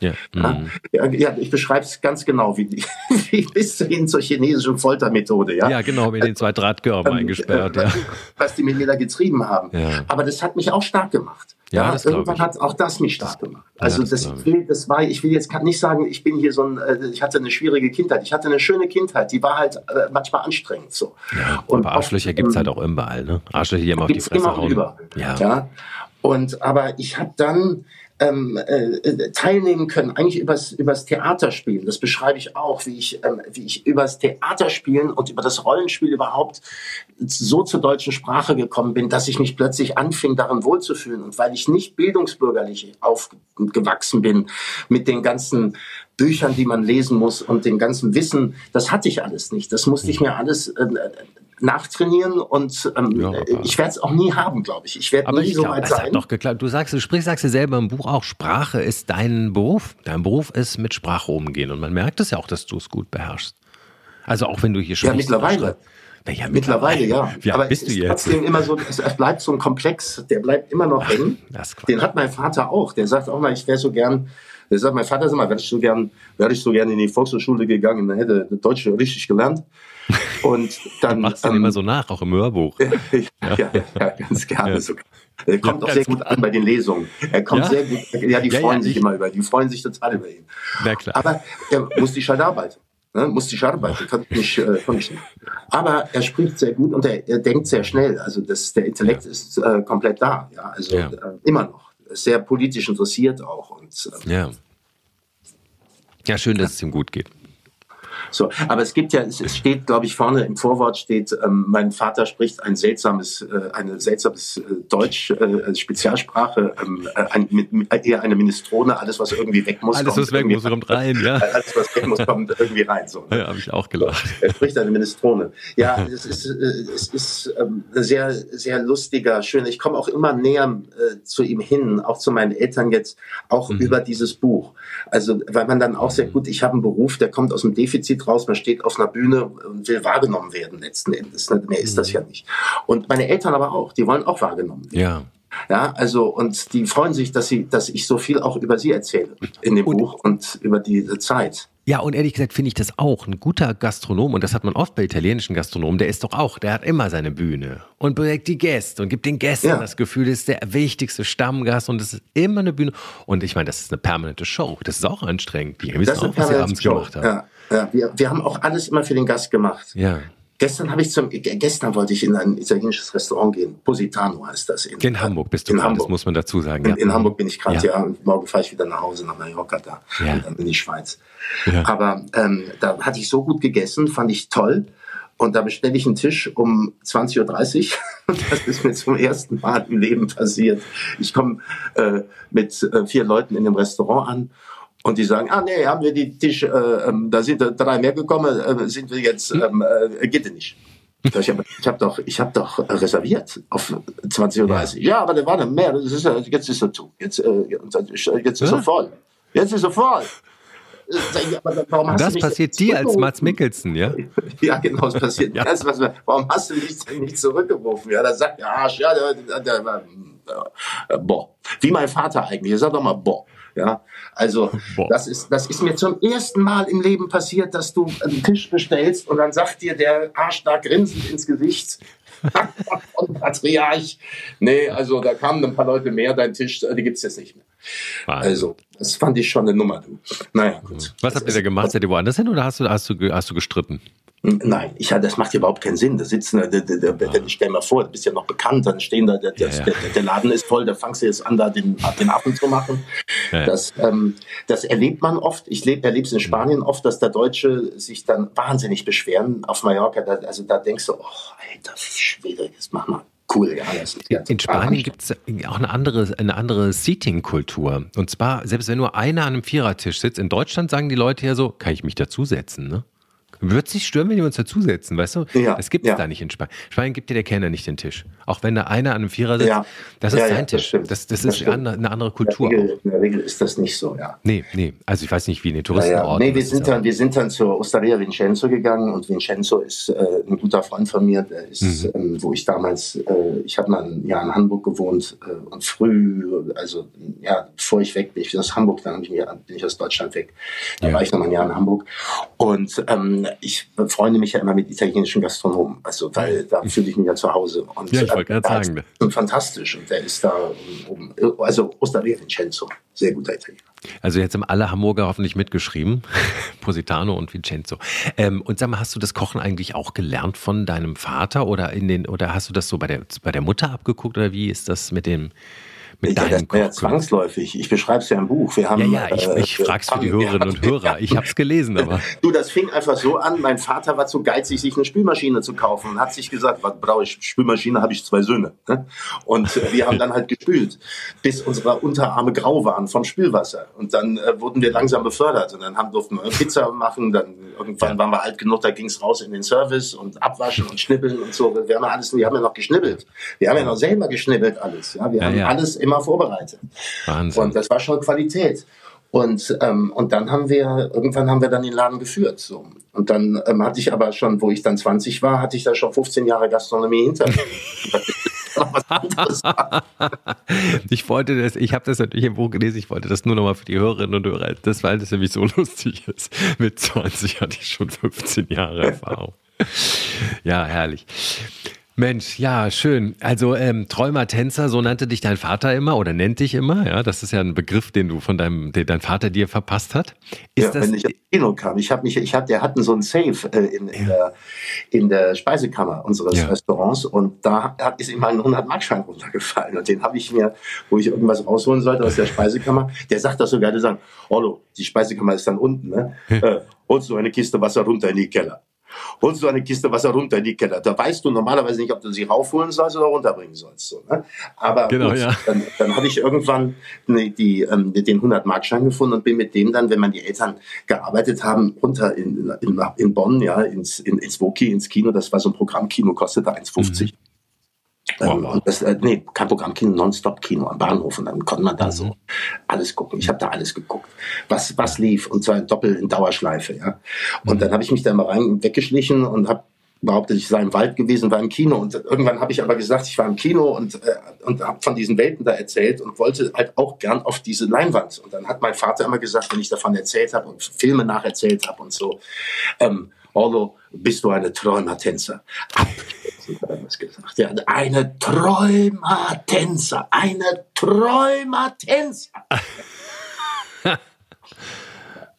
Ja. Mhm. Ja, ja, ich beschreibe es ganz genau, wie, wie bis hin zur chinesischen Foltermethode. Ja, ja genau, mit den zwei Drahtgörben ähm, eingesperrt. Ja. Was die mit mir da getrieben haben. Aber das hat mich auch stark gemacht. Ja, ja irgendwann hat auch das mich stark gemacht. Also das, das, will, das war, ich will jetzt nicht sagen, ich bin hier so ein, äh, ich hatte eine schwierige Kindheit. Ich hatte eine schöne Kindheit, die war halt äh, manchmal anstrengend so. Ja, und aber Arschlöcher gibt es halt auch überall, ne? Arschlöcher, die immer auf die Fresse immer hauen. Über. Ja. ja. Und aber ich habe dann ähm, äh, teilnehmen können, eigentlich übers, übers Theaterspielen. Das beschreibe ich auch, wie ich, ähm, wie ich übers Theaterspielen und über das Rollenspiel überhaupt so zur deutschen Sprache gekommen bin, dass ich mich plötzlich anfing, darin wohlzufühlen. Und weil ich nicht bildungsbürgerlich aufgewachsen bin mit den ganzen Büchern, die man lesen muss und dem ganzen Wissen, das hatte ich alles nicht. Das musste ich mir alles äh, nachtrainieren und ähm, ja, ich werde es auch nie haben, glaube ich. Ich werde nie ich so glaub, weit sein. Hat doch geklappt. Du sagst, du sprichst, sagst ja selber im Buch auch, Sprache ist dein Beruf. Dein Beruf ist mit Sprache umgehen und man merkt es ja auch, dass du es gut beherrschst. Also auch wenn du hier sprichst. Ja, mittlerweile. Ja, mittlerweile, ja. Wie Aber bist du jetzt? trotzdem immer so, es, bleibt so ein Komplex, der bleibt immer noch hängen. Den hat mein Vater auch. Der sagt auch mal, ich wäre so gern der sagt, mein Vater ist immer, wäre ich so gern, wäre ich so gern in die Volkshochschule gegangen, dann hätte der Deutsche richtig gelernt. Und dann. du machst ähm, immer so nach, auch im Hörbuch. ja, ja, ja, ganz gerne ja. sogar. Er kommt ja, auch sehr gut an bei den Lesungen. Er kommt ja? sehr gut, ja, die freuen sich immer über ihn, die freuen sich total über ihn. Na klar. Aber er muss die halt arbeiten. Ne, muss die arbeiten, kann nicht, äh, kann nicht. Aber er spricht sehr gut und er, er denkt sehr schnell. Also das, der Intellekt ist äh, komplett da. Ja, also äh, immer noch sehr politisch interessiert auch. Und, ähm, ja. Ja, schön, dass es ihm gut geht. So, aber es gibt ja, es, es steht, glaube ich, vorne im Vorwort steht, ähm, mein Vater spricht ein seltsames, äh, eine seltsames äh, Deutsch, äh, also Spezialsprache, ähm, äh, ein, mit, eher eine Minestrone, alles was irgendwie weg muss. Alles was weg muss, kommt rein, ja. Alles was weg muss, kommt irgendwie rein. So, ne? Ja, habe ich auch gelacht. So, er spricht eine Minestrone. Ja, es ist, äh, es ist ähm, sehr, sehr lustiger, schön. Ich komme auch immer näher äh, zu ihm hin, auch zu meinen Eltern jetzt, auch mhm. über dieses Buch. Also, weil man dann auch sehr gut, ich habe einen Beruf, der kommt aus dem Defizit raus, man steht auf einer Bühne und will wahrgenommen werden letzten Endes. Ne? Mehr ist das ja nicht. Und meine Eltern aber auch, die wollen auch wahrgenommen werden. Ja. Ja, also und die freuen sich, dass sie, dass ich so viel auch über sie erzähle in dem und, Buch und über diese Zeit. Ja, und ehrlich gesagt finde ich das auch. Ein guter Gastronom, und das hat man oft bei italienischen Gastronomen, der ist doch auch, der hat immer seine Bühne und bewegt die Gäste und gibt den Gästen ja. das Gefühl, das ist der wichtigste Stammgast und es ist immer eine Bühne. Und ich meine, das ist eine permanente Show. Das ist auch anstrengend. Die wissen auch, was sie abends Show. gemacht haben. Ja, ja. Wir, wir haben auch alles immer für den Gast gemacht. Ja. Gestern habe ich zum gestern wollte ich in ein italienisches Restaurant gehen. Positano heißt das in, in Hamburg bist du in Hamburg. das muss man dazu sagen. In, in Hamburg bin ich gerade ja. ja. morgen fahre ich wieder nach Hause nach Mallorca da ja. und dann in die Schweiz. Ja. Aber ähm, da hatte ich so gut gegessen, fand ich toll. Und da bestelle ich einen Tisch um 20.30 Uhr. Das ist mir zum ersten Mal im Leben passiert. Ich komme äh, mit äh, vier Leuten in dem Restaurant an und die sagen, ah nee, haben wir die Tisch, äh, ähm, da sind drei mehr gekommen, äh, sind wir jetzt, hm? ähm, äh, geht nicht. Ich habe hab doch, ich hab doch reserviert auf 20.30 Uhr. Ja. ja, aber da war noch mehr. Das ist, jetzt ist er zu. Jetzt, äh, jetzt ist er voll. Jetzt ist er voll. Warum das passiert dir als Mats Mikkelsen, ja? ja, genau, das passiert. ja. Das, was, warum hast du mich nicht zurückgerufen? Ja, da sagt der Arsch, ja, der, der, der, der, boah. Wie mein Vater eigentlich. Er sagt doch mal, boah. Ja, also das ist, das ist mir zum ersten Mal im Leben passiert, dass du einen Tisch bestellst und dann sagt dir der Arsch da grinsend ins Gesicht, von Patriarch. Nee, also da kamen ein paar Leute mehr, dein Tisch, die gibt's jetzt nicht mehr. Wahnsinn. Also, das fand ich schon eine Nummer, du. Naja, gut. Was habt ihr da gemacht? Seid ihr woanders hin oder hast du, hast du, hast du gestritten? Nein, ich, das macht überhaupt keinen Sinn. Da sitzen, da, da, da, ah. stell mal vor, du bist ja noch bekannt, dann stehen da, der, ja, ja. Der, der, Laden ist voll, da fangst du jetzt an, da den, den Affen zu machen. Ja. Das, ähm, das erlebt man oft. Ich erlebe es in Spanien oft, dass da Deutsche sich dann wahnsinnig beschweren auf Mallorca. Da, also da denkst du, oh, Alter, Schwede, das mach mal cool. Ja, das ja in Spanien gibt es auch eine andere, eine andere Seating-Kultur. Und zwar, selbst wenn nur einer an einem Vierertisch sitzt, in Deutschland sagen die Leute ja so, kann ich mich dazusetzen, ne? Würde sich stören, wenn wir uns dazusetzen, weißt du? Ja, das gibt es ja. da nicht in Spanien. Spanien gibt dir der Kellner nicht den Tisch. Auch wenn da einer an einem Vierer sitzt, ja. das ist ja, sein Tisch. Das, das, das, ist stimmt. eine andere Kultur. In der, Regel, in der, Regel, ist das nicht so, ja. Nee, nee. Also ich weiß nicht, wie in den Touristenorten. Nee, wir sind, dann, wir sind dann zur Osteria Vincenzo gegangen und Vincenzo ist äh, ein guter Freund von mir, der ist, mhm. ähm, wo ich damals, äh, ich habe mal ein Jahr in Hamburg gewohnt äh, und früh, also ja, bevor ich weg bin, ich bin aus Hamburg, dann bin ich, bin ich aus Deutschland weg. Da war ich noch mal ein Jahr in Hamburg und ähm, ich freunde mich ja immer mit italienischen Gastronomen, also weil da fühle ich mich ja zu Hause. Und, ja, ich wollte gerade sagen. Und fantastisch und der ist da oben, also Osteria Vincenzo, sehr guter Italiener. Also jetzt haben alle Hamburger hoffentlich mitgeschrieben, Positano und Vincenzo. Ähm, und sag mal, hast du das Kochen eigentlich auch gelernt von deinem Vater oder in den oder hast du das so bei der bei der Mutter abgeguckt oder wie ist das mit dem mit ja, deinem ja zwangsläufig. Ich beschreibe es ja im Buch. Wir haben, ja, ja, ich, äh, ich frage es für die Hörerinnen und Hörer. Ich habe es gelesen, aber. Du, das fing einfach so an. Mein Vater war zu geizig, sich eine Spülmaschine zu kaufen und hat sich gesagt, was brauche ich? Spülmaschine, habe ich zwei Söhne. Ne? Und äh, wir haben dann halt gespült, bis unsere Unterarme grau waren vom Spülwasser. Und dann äh, wurden wir langsam befördert. Und dann haben, durften wir Pizza machen. Dann irgendwann waren wir alt genug, da ging es raus in den Service und abwaschen und schnibbeln und so. Wir haben, alles, wir haben ja noch geschnibbelt. Wir haben ja noch selber geschnibbelt alles. Ja? Wir haben alles immer vorbereitet. Wahnsinn. Und das war schon Qualität. Und, ähm, und dann haben wir, irgendwann haben wir dann den Laden geführt. So. Und dann ähm, hatte ich aber schon, wo ich dann 20 war, hatte ich da schon 15 Jahre Gastronomie hinter mir. ich wollte das, ich habe das natürlich im Buch gelesen, ich wollte das nur nochmal für die Hörerinnen und Hörer, das, weil das nämlich so lustig ist. Mit 20 hatte ich schon 15 Jahre Erfahrung. Ja, herrlich. Mensch, ja, schön. Also ähm, Träumer-Tänzer, so nannte dich dein Vater immer oder nennt dich immer. Ja, das ist ja ein Begriff, den du von deinem, den dein Vater dir verpasst hat. Ist ja, das, wenn ich ins Kino kam, ich habe mich, ich hab, der hatten so einen Safe äh, in, in, der, in der Speisekammer unseres ja. Restaurants und da ist ihm ein 100 Markschein runtergefallen und den habe ich mir, wo ich irgendwas rausholen sollte aus der Speisekammer. Der sagt das sogar, der sagt, Hallo, die Speisekammer ist dann unten, ne? äh, holst du eine Kiste Wasser runter in die Keller holst du eine Kiste Wasser runter in die Keller. Da weißt du normalerweise nicht, ob du sie raufholen sollst oder runterbringen sollst. So, ne? Aber genau, gut, ja. dann, dann habe ich irgendwann die, die, ähm, den 100-Markschein gefunden und bin mit dem dann, wenn man die Eltern gearbeitet haben, runter in, in, in Bonn, ja, ins, in, ins Woki, ins Kino. Das war so ein Programmkino, kostete 1,50. Mhm. Ähm, und das, äh, nee, kein Programmkino, Nonstop-Kino am Bahnhof. Und dann konnte man da so mhm. alles gucken. Ich habe da alles geguckt, was, was lief. Und zwar in Doppel, in Dauerschleife. Ja. Und mhm. dann habe ich mich da mal rein weggeschlichen und habe behauptet, ich sei im Wald gewesen, war im Kino. Und irgendwann habe ich aber gesagt, ich war im Kino und, äh, und habe von diesen Welten da erzählt und wollte halt auch gern auf diese Leinwand. Und dann hat mein Vater immer gesagt, wenn ich davon erzählt habe und Filme nacherzählt habe und so, ähm, Orlo, bist du eine Träumertänzer? Abschließend das gesagt. Ja, eine Träumertänzer, eine Träumertänzer.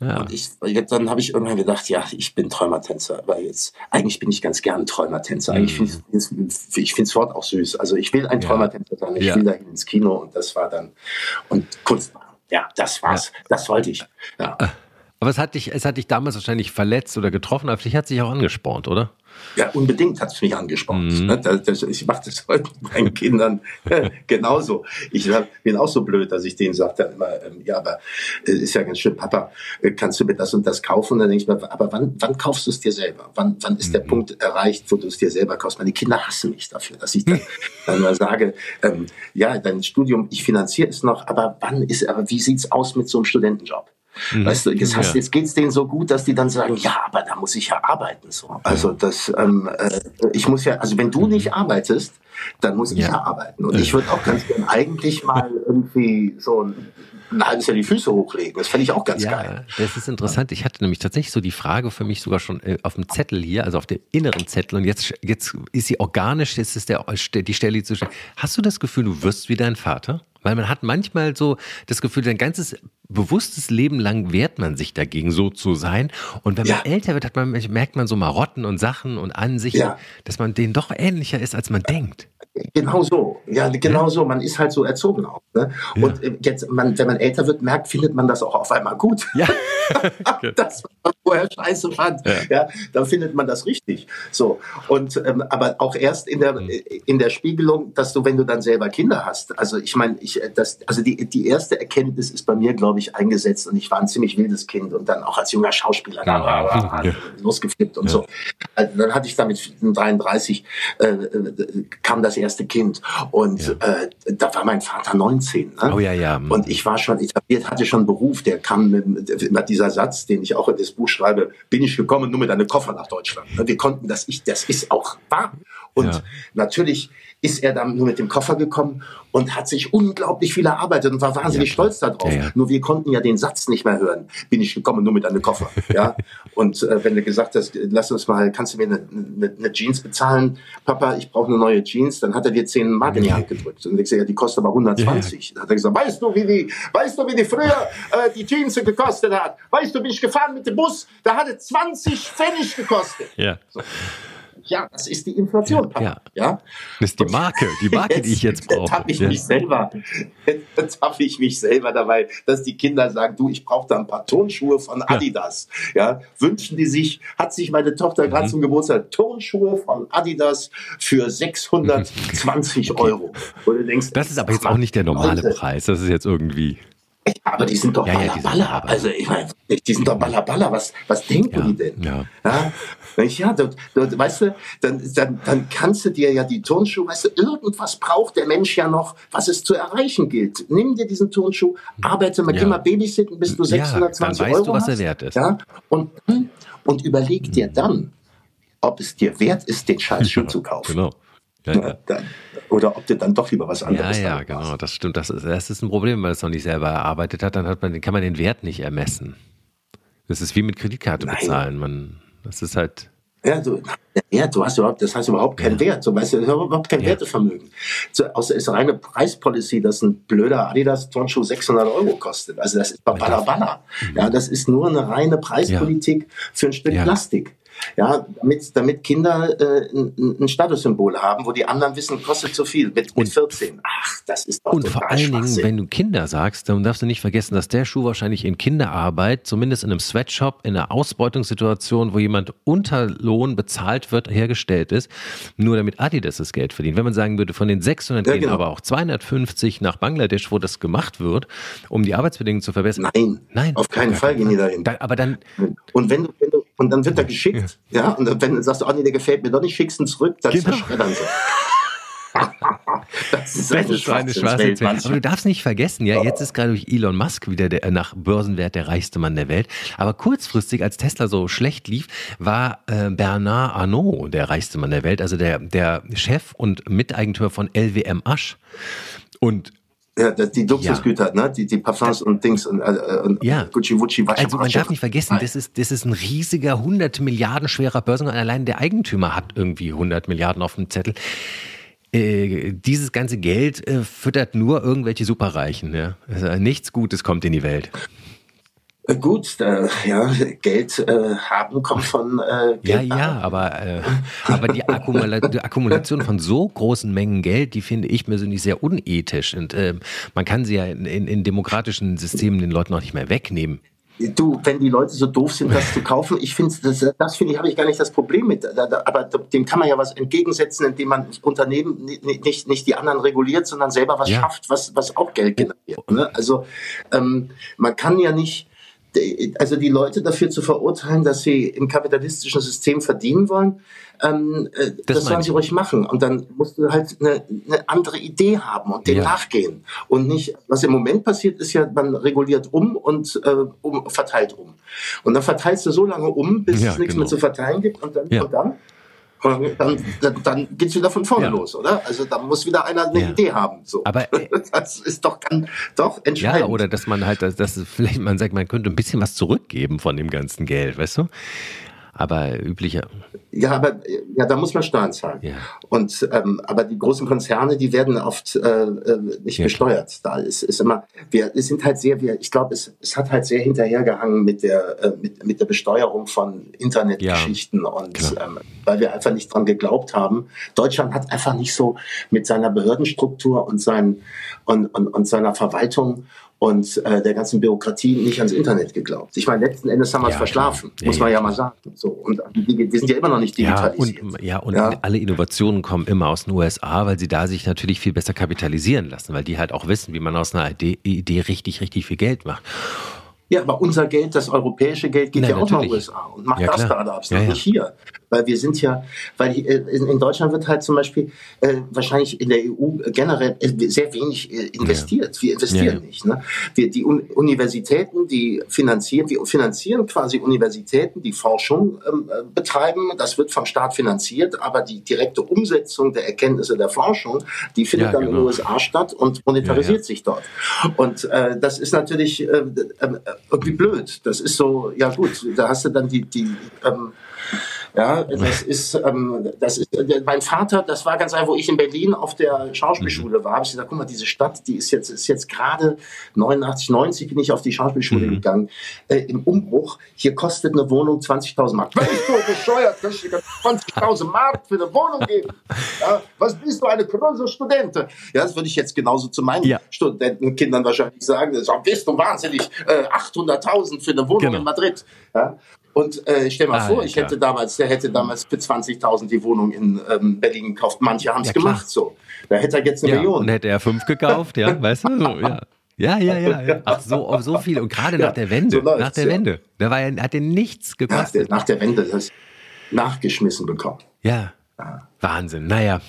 Ja. Und ich, dann habe ich irgendwann gedacht, ja, ich bin Träumertänzer, aber jetzt, eigentlich bin ich ganz gern Träumertänzer. Eigentlich mhm. finde ich das Wort auch süß. Also ich will ein ja. Träumertänzer sein, ich ja. will dahin ins Kino und das war dann, und Kunst machen. Ja, das war's. Ja. Das wollte ich. Ja. Aber es hat dich, es hat dich damals wahrscheinlich verletzt oder getroffen, aber dich hat sich auch angespornt, oder? Ja, unbedingt hat es mich angespornt. Mhm. Ne? Das, das, ich mache das heute mit meinen Kindern genauso. Ich bin auch so blöd, dass ich denen sage dann immer, ähm, ja, aber äh, ist ja ganz schön, Papa, äh, kannst du mir das und das kaufen? Und dann denke ich mir, aber wann, wann kaufst du es dir selber? Wann, wann ist mhm. der Punkt erreicht, wo du es dir selber kaufst? Meine Kinder hassen mich dafür, dass ich dann, dann mal sage, ähm, ja, dein Studium, ich finanziere es noch, aber wann ist, aber wie sieht's aus mit so einem Studentenjob? Mhm. Weißt du, jetzt, hast, ja. jetzt geht's denen so gut, dass die dann sagen, ja, aber da muss ich ja arbeiten. So. Also das, ähm, äh, ich muss ja, also wenn du nicht arbeitest, dann muss ich ja, ja arbeiten. Und ich würde auch ganz gern eigentlich mal irgendwie so ein ein halbes Jahr die Füße hochlegen. Das fände ich auch ganz ja, geil. Das ist interessant. Ich hatte nämlich tatsächlich so die Frage für mich sogar schon äh, auf dem Zettel hier, also auf dem inneren Zettel. Und jetzt, jetzt ist sie organisch, jetzt ist der, die Stelle zu stellen. Hast du das Gefühl, du wirst wie dein Vater? Weil man hat manchmal so das Gefühl, sein ganzes bewusstes Leben lang wehrt man sich dagegen, so zu sein. Und wenn man ja. älter wird, hat man, merkt man so Marotten und Sachen und Ansichten, ja. dass man denen doch ähnlicher ist, als man denkt. Genau so, ja, genau so. Man ist halt so erzogen auch. Ne? Und. Äh, jetzt, man, wenn man älter wird, merkt, findet man das auch auf einmal gut. Ja. das, vorher scheiße fand, ja. ja. dann findet man das richtig. So. Und, ähm, aber auch erst in der, mhm. in der Spiegelung, dass du, wenn du dann selber Kinder hast, also ich meine, ich, das, also die, die erste Erkenntnis ist bei mir, glaube ich, eingesetzt und ich war ein ziemlich wildes Kind und dann auch als junger Schauspieler da war, ja. losgeflippt und so. Also dann hatte ich damit 33, äh, äh, kam das erste Kind und äh, da war mein Vater 19. Ne? Oh ja, ja. Und ich war schon etabliert, hatte schon einen Beruf, der kam mit, mit dieser Satz, den ich auch in das Buch schreibe, bin ich gekommen nur mit einem Koffer nach Deutschland. Wir konnten das, ich, das ist auch wahr. Und ja. natürlich ist er dann nur mit dem Koffer gekommen und hat sich unglaublich viel erarbeitet und war wahnsinnig ja, stolz darauf. Ja. Nur wir konnten ja den Satz nicht mehr hören. Bin ich gekommen nur mit einem Koffer. ja. Und äh, wenn du gesagt hast, lass uns mal, kannst du mir eine, eine, eine Jeans bezahlen, Papa, ich brauche eine neue Jeans, dann hat er dir 10 Mark in die Hand gedrückt. Und ich sage, ja, die kostet aber 120. Dann hat er gesagt, weißt du, wie die, weißt du, wie die früher äh, die Jeans gekostet hat? Weißt du, bin ich gefahren mit dem Bus, da hat es 20 Pfennig gekostet. Ja. So ja, das ist die Inflation, Papa. Ja. ja. Das ist die Marke, die Marke, jetzt, die ich jetzt brauche. Jetzt habe ich ja. mich selber, jetzt habe ich mich selber dabei, dass die Kinder sagen, du, ich brauche da ein paar Turnschuhe von Adidas. Ja, ja wünschen die sich, hat sich meine Tochter gerade mhm. zum Geburtstag Turnschuhe von Adidas für 620 okay. Euro. Und du denkst, das ist aber jetzt auch nicht der normale Leute, Preis. Das ist jetzt irgendwie. Ja, aber die sind doch ja, Balla Ja, also ich meine, die sind doch Balla. Was, was denken ja, die denn? Ja. ja? Ja, du, du, weißt du, dann, dann, dann kannst du dir ja die Turnschuhe, weißt du, irgendwas braucht der Mensch ja noch, was es zu erreichen gilt. Nimm dir diesen Turnschuh, arbeite mal, ja. geh mal babysitten, bis du 620 ja, dann weißt Euro du, was er wert ist. Ja, und, und überleg dir dann, ob es dir wert ist, den Scheißschuh zu kaufen. Genau. Ja, ja. Oder ob du dann doch lieber was anderes Ja, ja, genau, das stimmt. Das ist, das ist ein Problem, weil es noch nicht selber erarbeitet hat, dann hat man, kann man den Wert nicht ermessen. Das ist wie mit Kreditkarte Nein. bezahlen. Man, das ist halt. Ja, du, ja, du hast überhaupt, das heißt überhaupt keinen ja. Wert. So, weißt du, überhaupt kein ja. Wertevermögen. So, außer ist reine Preispolicy, dass ein blöder Adidas Turnschuh 600 Euro kostet. Also das ist balla balla. Mhm. Ja, das ist nur eine reine Preispolitik ja. für ein Stück Plastik. Ja, damit, damit Kinder äh, ein, ein Statussymbol haben, wo die anderen wissen, kostet zu viel mit, mit 14. Ach, das ist doch Und vor allen Dingen, wenn du Kinder sagst, dann darfst du nicht vergessen, dass der Schuh wahrscheinlich in Kinderarbeit, zumindest in einem Sweatshop, in einer Ausbeutungssituation, wo jemand unter Lohn bezahlt wird, hergestellt ist, nur damit Adidas das Geld verdient. Wenn man sagen würde, von den 600 ja, gehen genau. aber auch 250 nach Bangladesch, wo das gemacht wird, um die Arbeitsbedingungen zu verbessern. Nein, Nein auf keinen Fall gehen die dahin. Da, aber dann. Und wenn du, wenn du und dann wird er geschickt, ja. ja, und wenn du sagst, oh nee, der gefällt mir doch nicht, schickst ihn zurück, dann genau. zerschreddern sie. das ist eine, das eine schwarze Aber du darfst nicht vergessen, ja, jetzt ist gerade durch Elon Musk wieder der, nach Börsenwert der reichste Mann der Welt. Aber kurzfristig, als Tesla so schlecht lief, war äh, Bernard Arnault der reichste Mann der Welt, also der, der Chef und Miteigentümer von LWM Asch. Und ja, die Luxusgüter, ja. ne? die, die Parfums und Dings und, äh, und ja. Gucci, Gucci, Wasche, Also man darf nicht vergessen, das ist, das ist ein riesiger, 100 Milliarden schwerer Börsen und allein der Eigentümer hat irgendwie 100 Milliarden auf dem Zettel. Äh, dieses ganze Geld äh, füttert nur irgendwelche Superreichen. Ja? Also nichts Gutes kommt in die Welt. Äh, gut, äh, ja, Geld äh, haben kommt von äh, Geld Ja, ja, aber, äh, aber die, Akkumula die, Akkumulation von so großen Mengen Geld, die finde ich persönlich sehr unethisch. Und äh, man kann sie ja in, in, in demokratischen Systemen den Leuten auch nicht mehr wegnehmen. Du, wenn die Leute so doof sind, das zu kaufen, ich finde, das, das finde ich, habe ich gar nicht das Problem mit. Aber dem kann man ja was entgegensetzen, indem man Unternehmen nicht, nicht die anderen reguliert, sondern selber was ja. schafft, was, was auch Geld generiert. Ne? Also ähm, man kann ja nicht also die Leute dafür zu verurteilen, dass sie im kapitalistischen System verdienen wollen, ähm, äh, das, das sollen sie ruhig machen. Und dann musst du halt eine, eine andere Idee haben und dem ja. nachgehen. Und nicht, was im Moment passiert, ist ja, man reguliert um und äh, um, verteilt um. Und dann verteilst du so lange um, bis ja, es nichts genau. mehr zu verteilen gibt und dann, ja. und dann dann, dann, dann geht es wieder von vorne ja. los, oder? Also da muss wieder einer eine ja. Idee haben. So. Aber das ist doch, kann, doch entscheidend. Ja, oder dass man halt, dass, dass vielleicht man sagt, man könnte ein bisschen was zurückgeben von dem ganzen Geld, weißt du? Aber üblicher. Ja, aber ja, da muss man Steuern zahlen. Ja. Und ähm, aber die großen Konzerne, die werden oft äh, äh nicht ja. besteuert. Da ist, ist immer, wir sind halt sehr, wir, ich glaube, es, es hat halt sehr hinterhergehangen mit der äh, mit, mit der Besteuerung von Internetgeschichten ja, und ähm, weil wir einfach nicht dran geglaubt haben. Deutschland hat einfach nicht so mit seiner Behördenstruktur und seinen und, und, und seiner Verwaltung und äh, der ganzen Bürokratie nicht ans Internet geglaubt. Ich meine, letzten Endes haben wir es ja, verschlafen, ja, muss man ja, ja, mal sagen. So, und die, wir sind ja immer noch nicht digitalisiert. Ja, und, ja, und alle Innovationen kommen immer aus den USA, weil sie da sich natürlich viel besser kapitalisieren lassen, weil die halt auch wissen, wie man aus einer Idee, Idee richtig, richtig viel Geld macht. Ja, aber unser Geld, das europäische Geld, geht Nein, ja auch nach USA und macht ja, das Startups, ja, ja. nicht hier. Weil wir sind ja, weil äh, in, Deutschland wird halt zum Beispiel äh, wahrscheinlich in der EU generell äh, sehr wenig investiert. Wir investieren nicht. Ne? Wir, die Un Universitäten, die finanzieren, wir finanzieren quasi Universitäten, die Forschung ähm, äh, betreiben. Das wird vom Staat finanziert, aber die direkte Umsetzung der Erkenntnisse der Forschung, die findet dann genau. in den USA statt und monetarisiert sich dort. Und äh, das ist natürlich äh, irgendwie blöd. Das ist so, ja gut, da hast du dann die, die ähm, ja, das ist, ähm, das ist äh, mein Vater, das war ganz einfach, wo ich in Berlin auf der Schauspielschule war, habe ich gesagt, guck mal, diese Stadt, die ist jetzt, ist jetzt gerade 89, 90 bin ich auf die Schauspielschule mhm. gegangen, äh, im Umbruch. Hier kostet eine Wohnung 20.000 Mark. Bist du bescheuert? Kannst du 20.000 Mark für eine Wohnung geben? Ja, was bist du, eine große Studentin? Ja, das würde ich jetzt genauso zu meinen ja. Studentenkindern wahrscheinlich sagen. Das bist du wahnsinnig, äh, 800.000 für eine Wohnung genau. in Madrid. Ja? Und äh, stell mal ah, vor, ich hätte damals, der hätte damals für 20.000 die Wohnung in ähm, Berlin gekauft. Manche haben es ja, gemacht so. Da hätte er jetzt eine ja, Million. Und hätte er fünf gekauft, ja, weißt du? So, ja. Ja, ja, ja, ja. Ach, so, so viel. Und gerade nach der Wende. So nach der Wende. Da war ja, hat er nichts gekostet. Nach der, nach der Wende, das nachgeschmissen bekommen. Ja. Wahnsinn. Naja.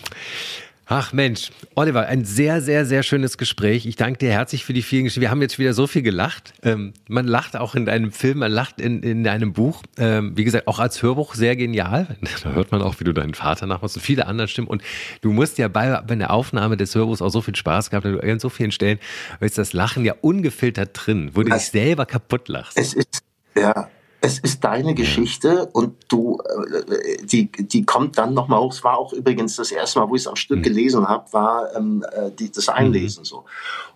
Ach Mensch, Oliver, ein sehr, sehr, sehr schönes Gespräch. Ich danke dir herzlich für die vielen Geschichten. Wir haben jetzt wieder so viel gelacht. Ähm, man lacht auch in deinem Film, man lacht in, in einem Buch. Ähm, wie gesagt, auch als Hörbuch sehr genial. Da hört man auch, wie du deinen Vater nachmachst und viele andere Stimmen. Und du musst ja bei, bei der Aufnahme des Hörbuchs auch so viel Spaß gehabt, du an so vielen Stellen, weil das Lachen ja ungefiltert drin, wo du dich selber kaputt lachst. Es ist, ja, es ist deine Geschichte und du, äh, die, die kommt dann nochmal hoch. Es war auch übrigens das erste Mal, wo ich es am Stück mhm. gelesen habe, war ähm, äh, die, das Einlesen mhm. so.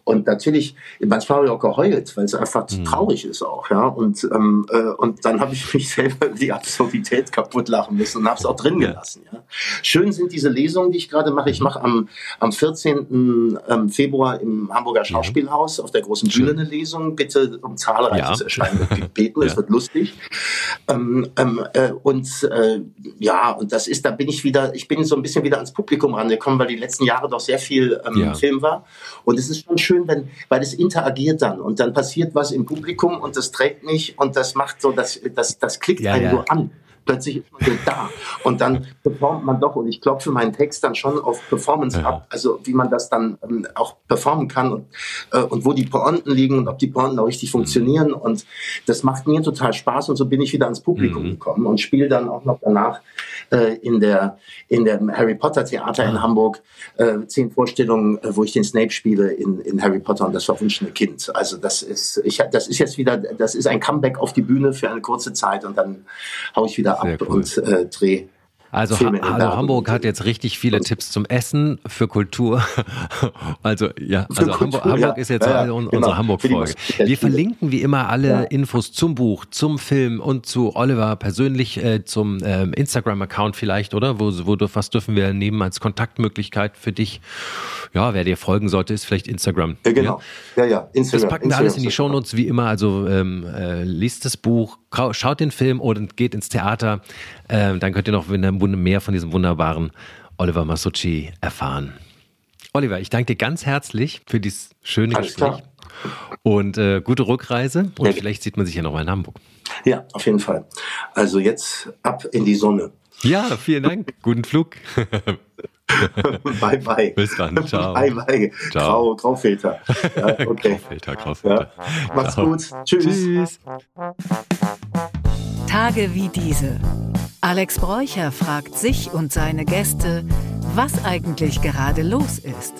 Und natürlich, manchmal habe ich auch geheult, weil es einfach mhm. traurig ist auch, ja. Und, ähm, äh, und dann habe ich mich selber die Absurdität kaputt lachen müssen und habe es auch drin gelassen, ja. Schön sind diese Lesungen, die ich gerade mache. Ich mache am, am 14. Ähm, Februar im Hamburger Schauspielhaus auf der großen Bühne eine Lesung. Bitte um zahlreiches ja. Erscheinen gebeten, es ja. wird lustig. Ähm, ähm, äh, und äh, ja, und das ist, da bin ich wieder, ich bin so ein bisschen wieder ans Publikum rangekommen, weil die letzten Jahre doch sehr viel ähm, ja. Film war. Und es ist schon schön, wenn, weil es interagiert dann und dann passiert was im Publikum und das trägt mich und das macht so, das, das, das klickt ja, einen ja. so an plötzlich ist man da. Und dann performt man doch, und ich klopfe meinen Text dann schon auf Performance ja. ab, also wie man das dann ähm, auch performen kann und, äh, und wo die Pointen liegen und ob die Pointen auch richtig funktionieren. Mhm. Und das macht mir total Spaß und so bin ich wieder ans Publikum mhm. gekommen und spiele dann auch noch danach äh, in der in dem Harry Potter Theater in ah. Hamburg äh, zehn Vorstellungen, äh, wo ich den Snape spiele in, in Harry Potter und das verwunschene Kind. Also das ist ich das ist jetzt wieder das ist ein Comeback auf die Bühne für eine kurze Zeit und dann hau ich wieder ab cool. und äh, drehe also, ha also Hamburg hat jetzt richtig viele Tipps zum Essen, für Kultur. Also ja, also Kultur, Hamburg, Hamburg ja. ist jetzt ja, unsere genau. Hamburg-Folge. Wir verlinken wie immer alle ja. Infos zum Buch, zum Film und zu Oliver persönlich äh, zum ähm, Instagram-Account vielleicht, oder? Wo, wo was dürfen wir nehmen als Kontaktmöglichkeit für dich? Ja, wer dir folgen sollte, ist vielleicht Instagram. Ja, genau. Ja, ja. Instagram. Das packen wir alles in die Shownotes wie immer. Also ähm, äh, liest das Buch, schaut den Film oder geht ins Theater. Ähm, dann könnt ihr noch mehr von diesem wunderbaren Oliver Masucci erfahren. Oliver, ich danke dir ganz herzlich für dieses schöne Alles Gespräch. Klar. Und äh, gute Rückreise. Und ja. vielleicht sieht man sich ja noch mal in Hamburg. Ja, auf jeden Fall. Also jetzt ab in die Sonne. Ja, vielen Dank. Guten Flug. bye bye. Bis dann. Ciao. Bye bye. Ciao. Grau, Graufilter. Ja, okay. Graufilter, Graufilter. Ja. Macht's gut. Tschüss. Tschüss. Tage wie diese. Alex Bräucher fragt sich und seine Gäste, was eigentlich gerade los ist.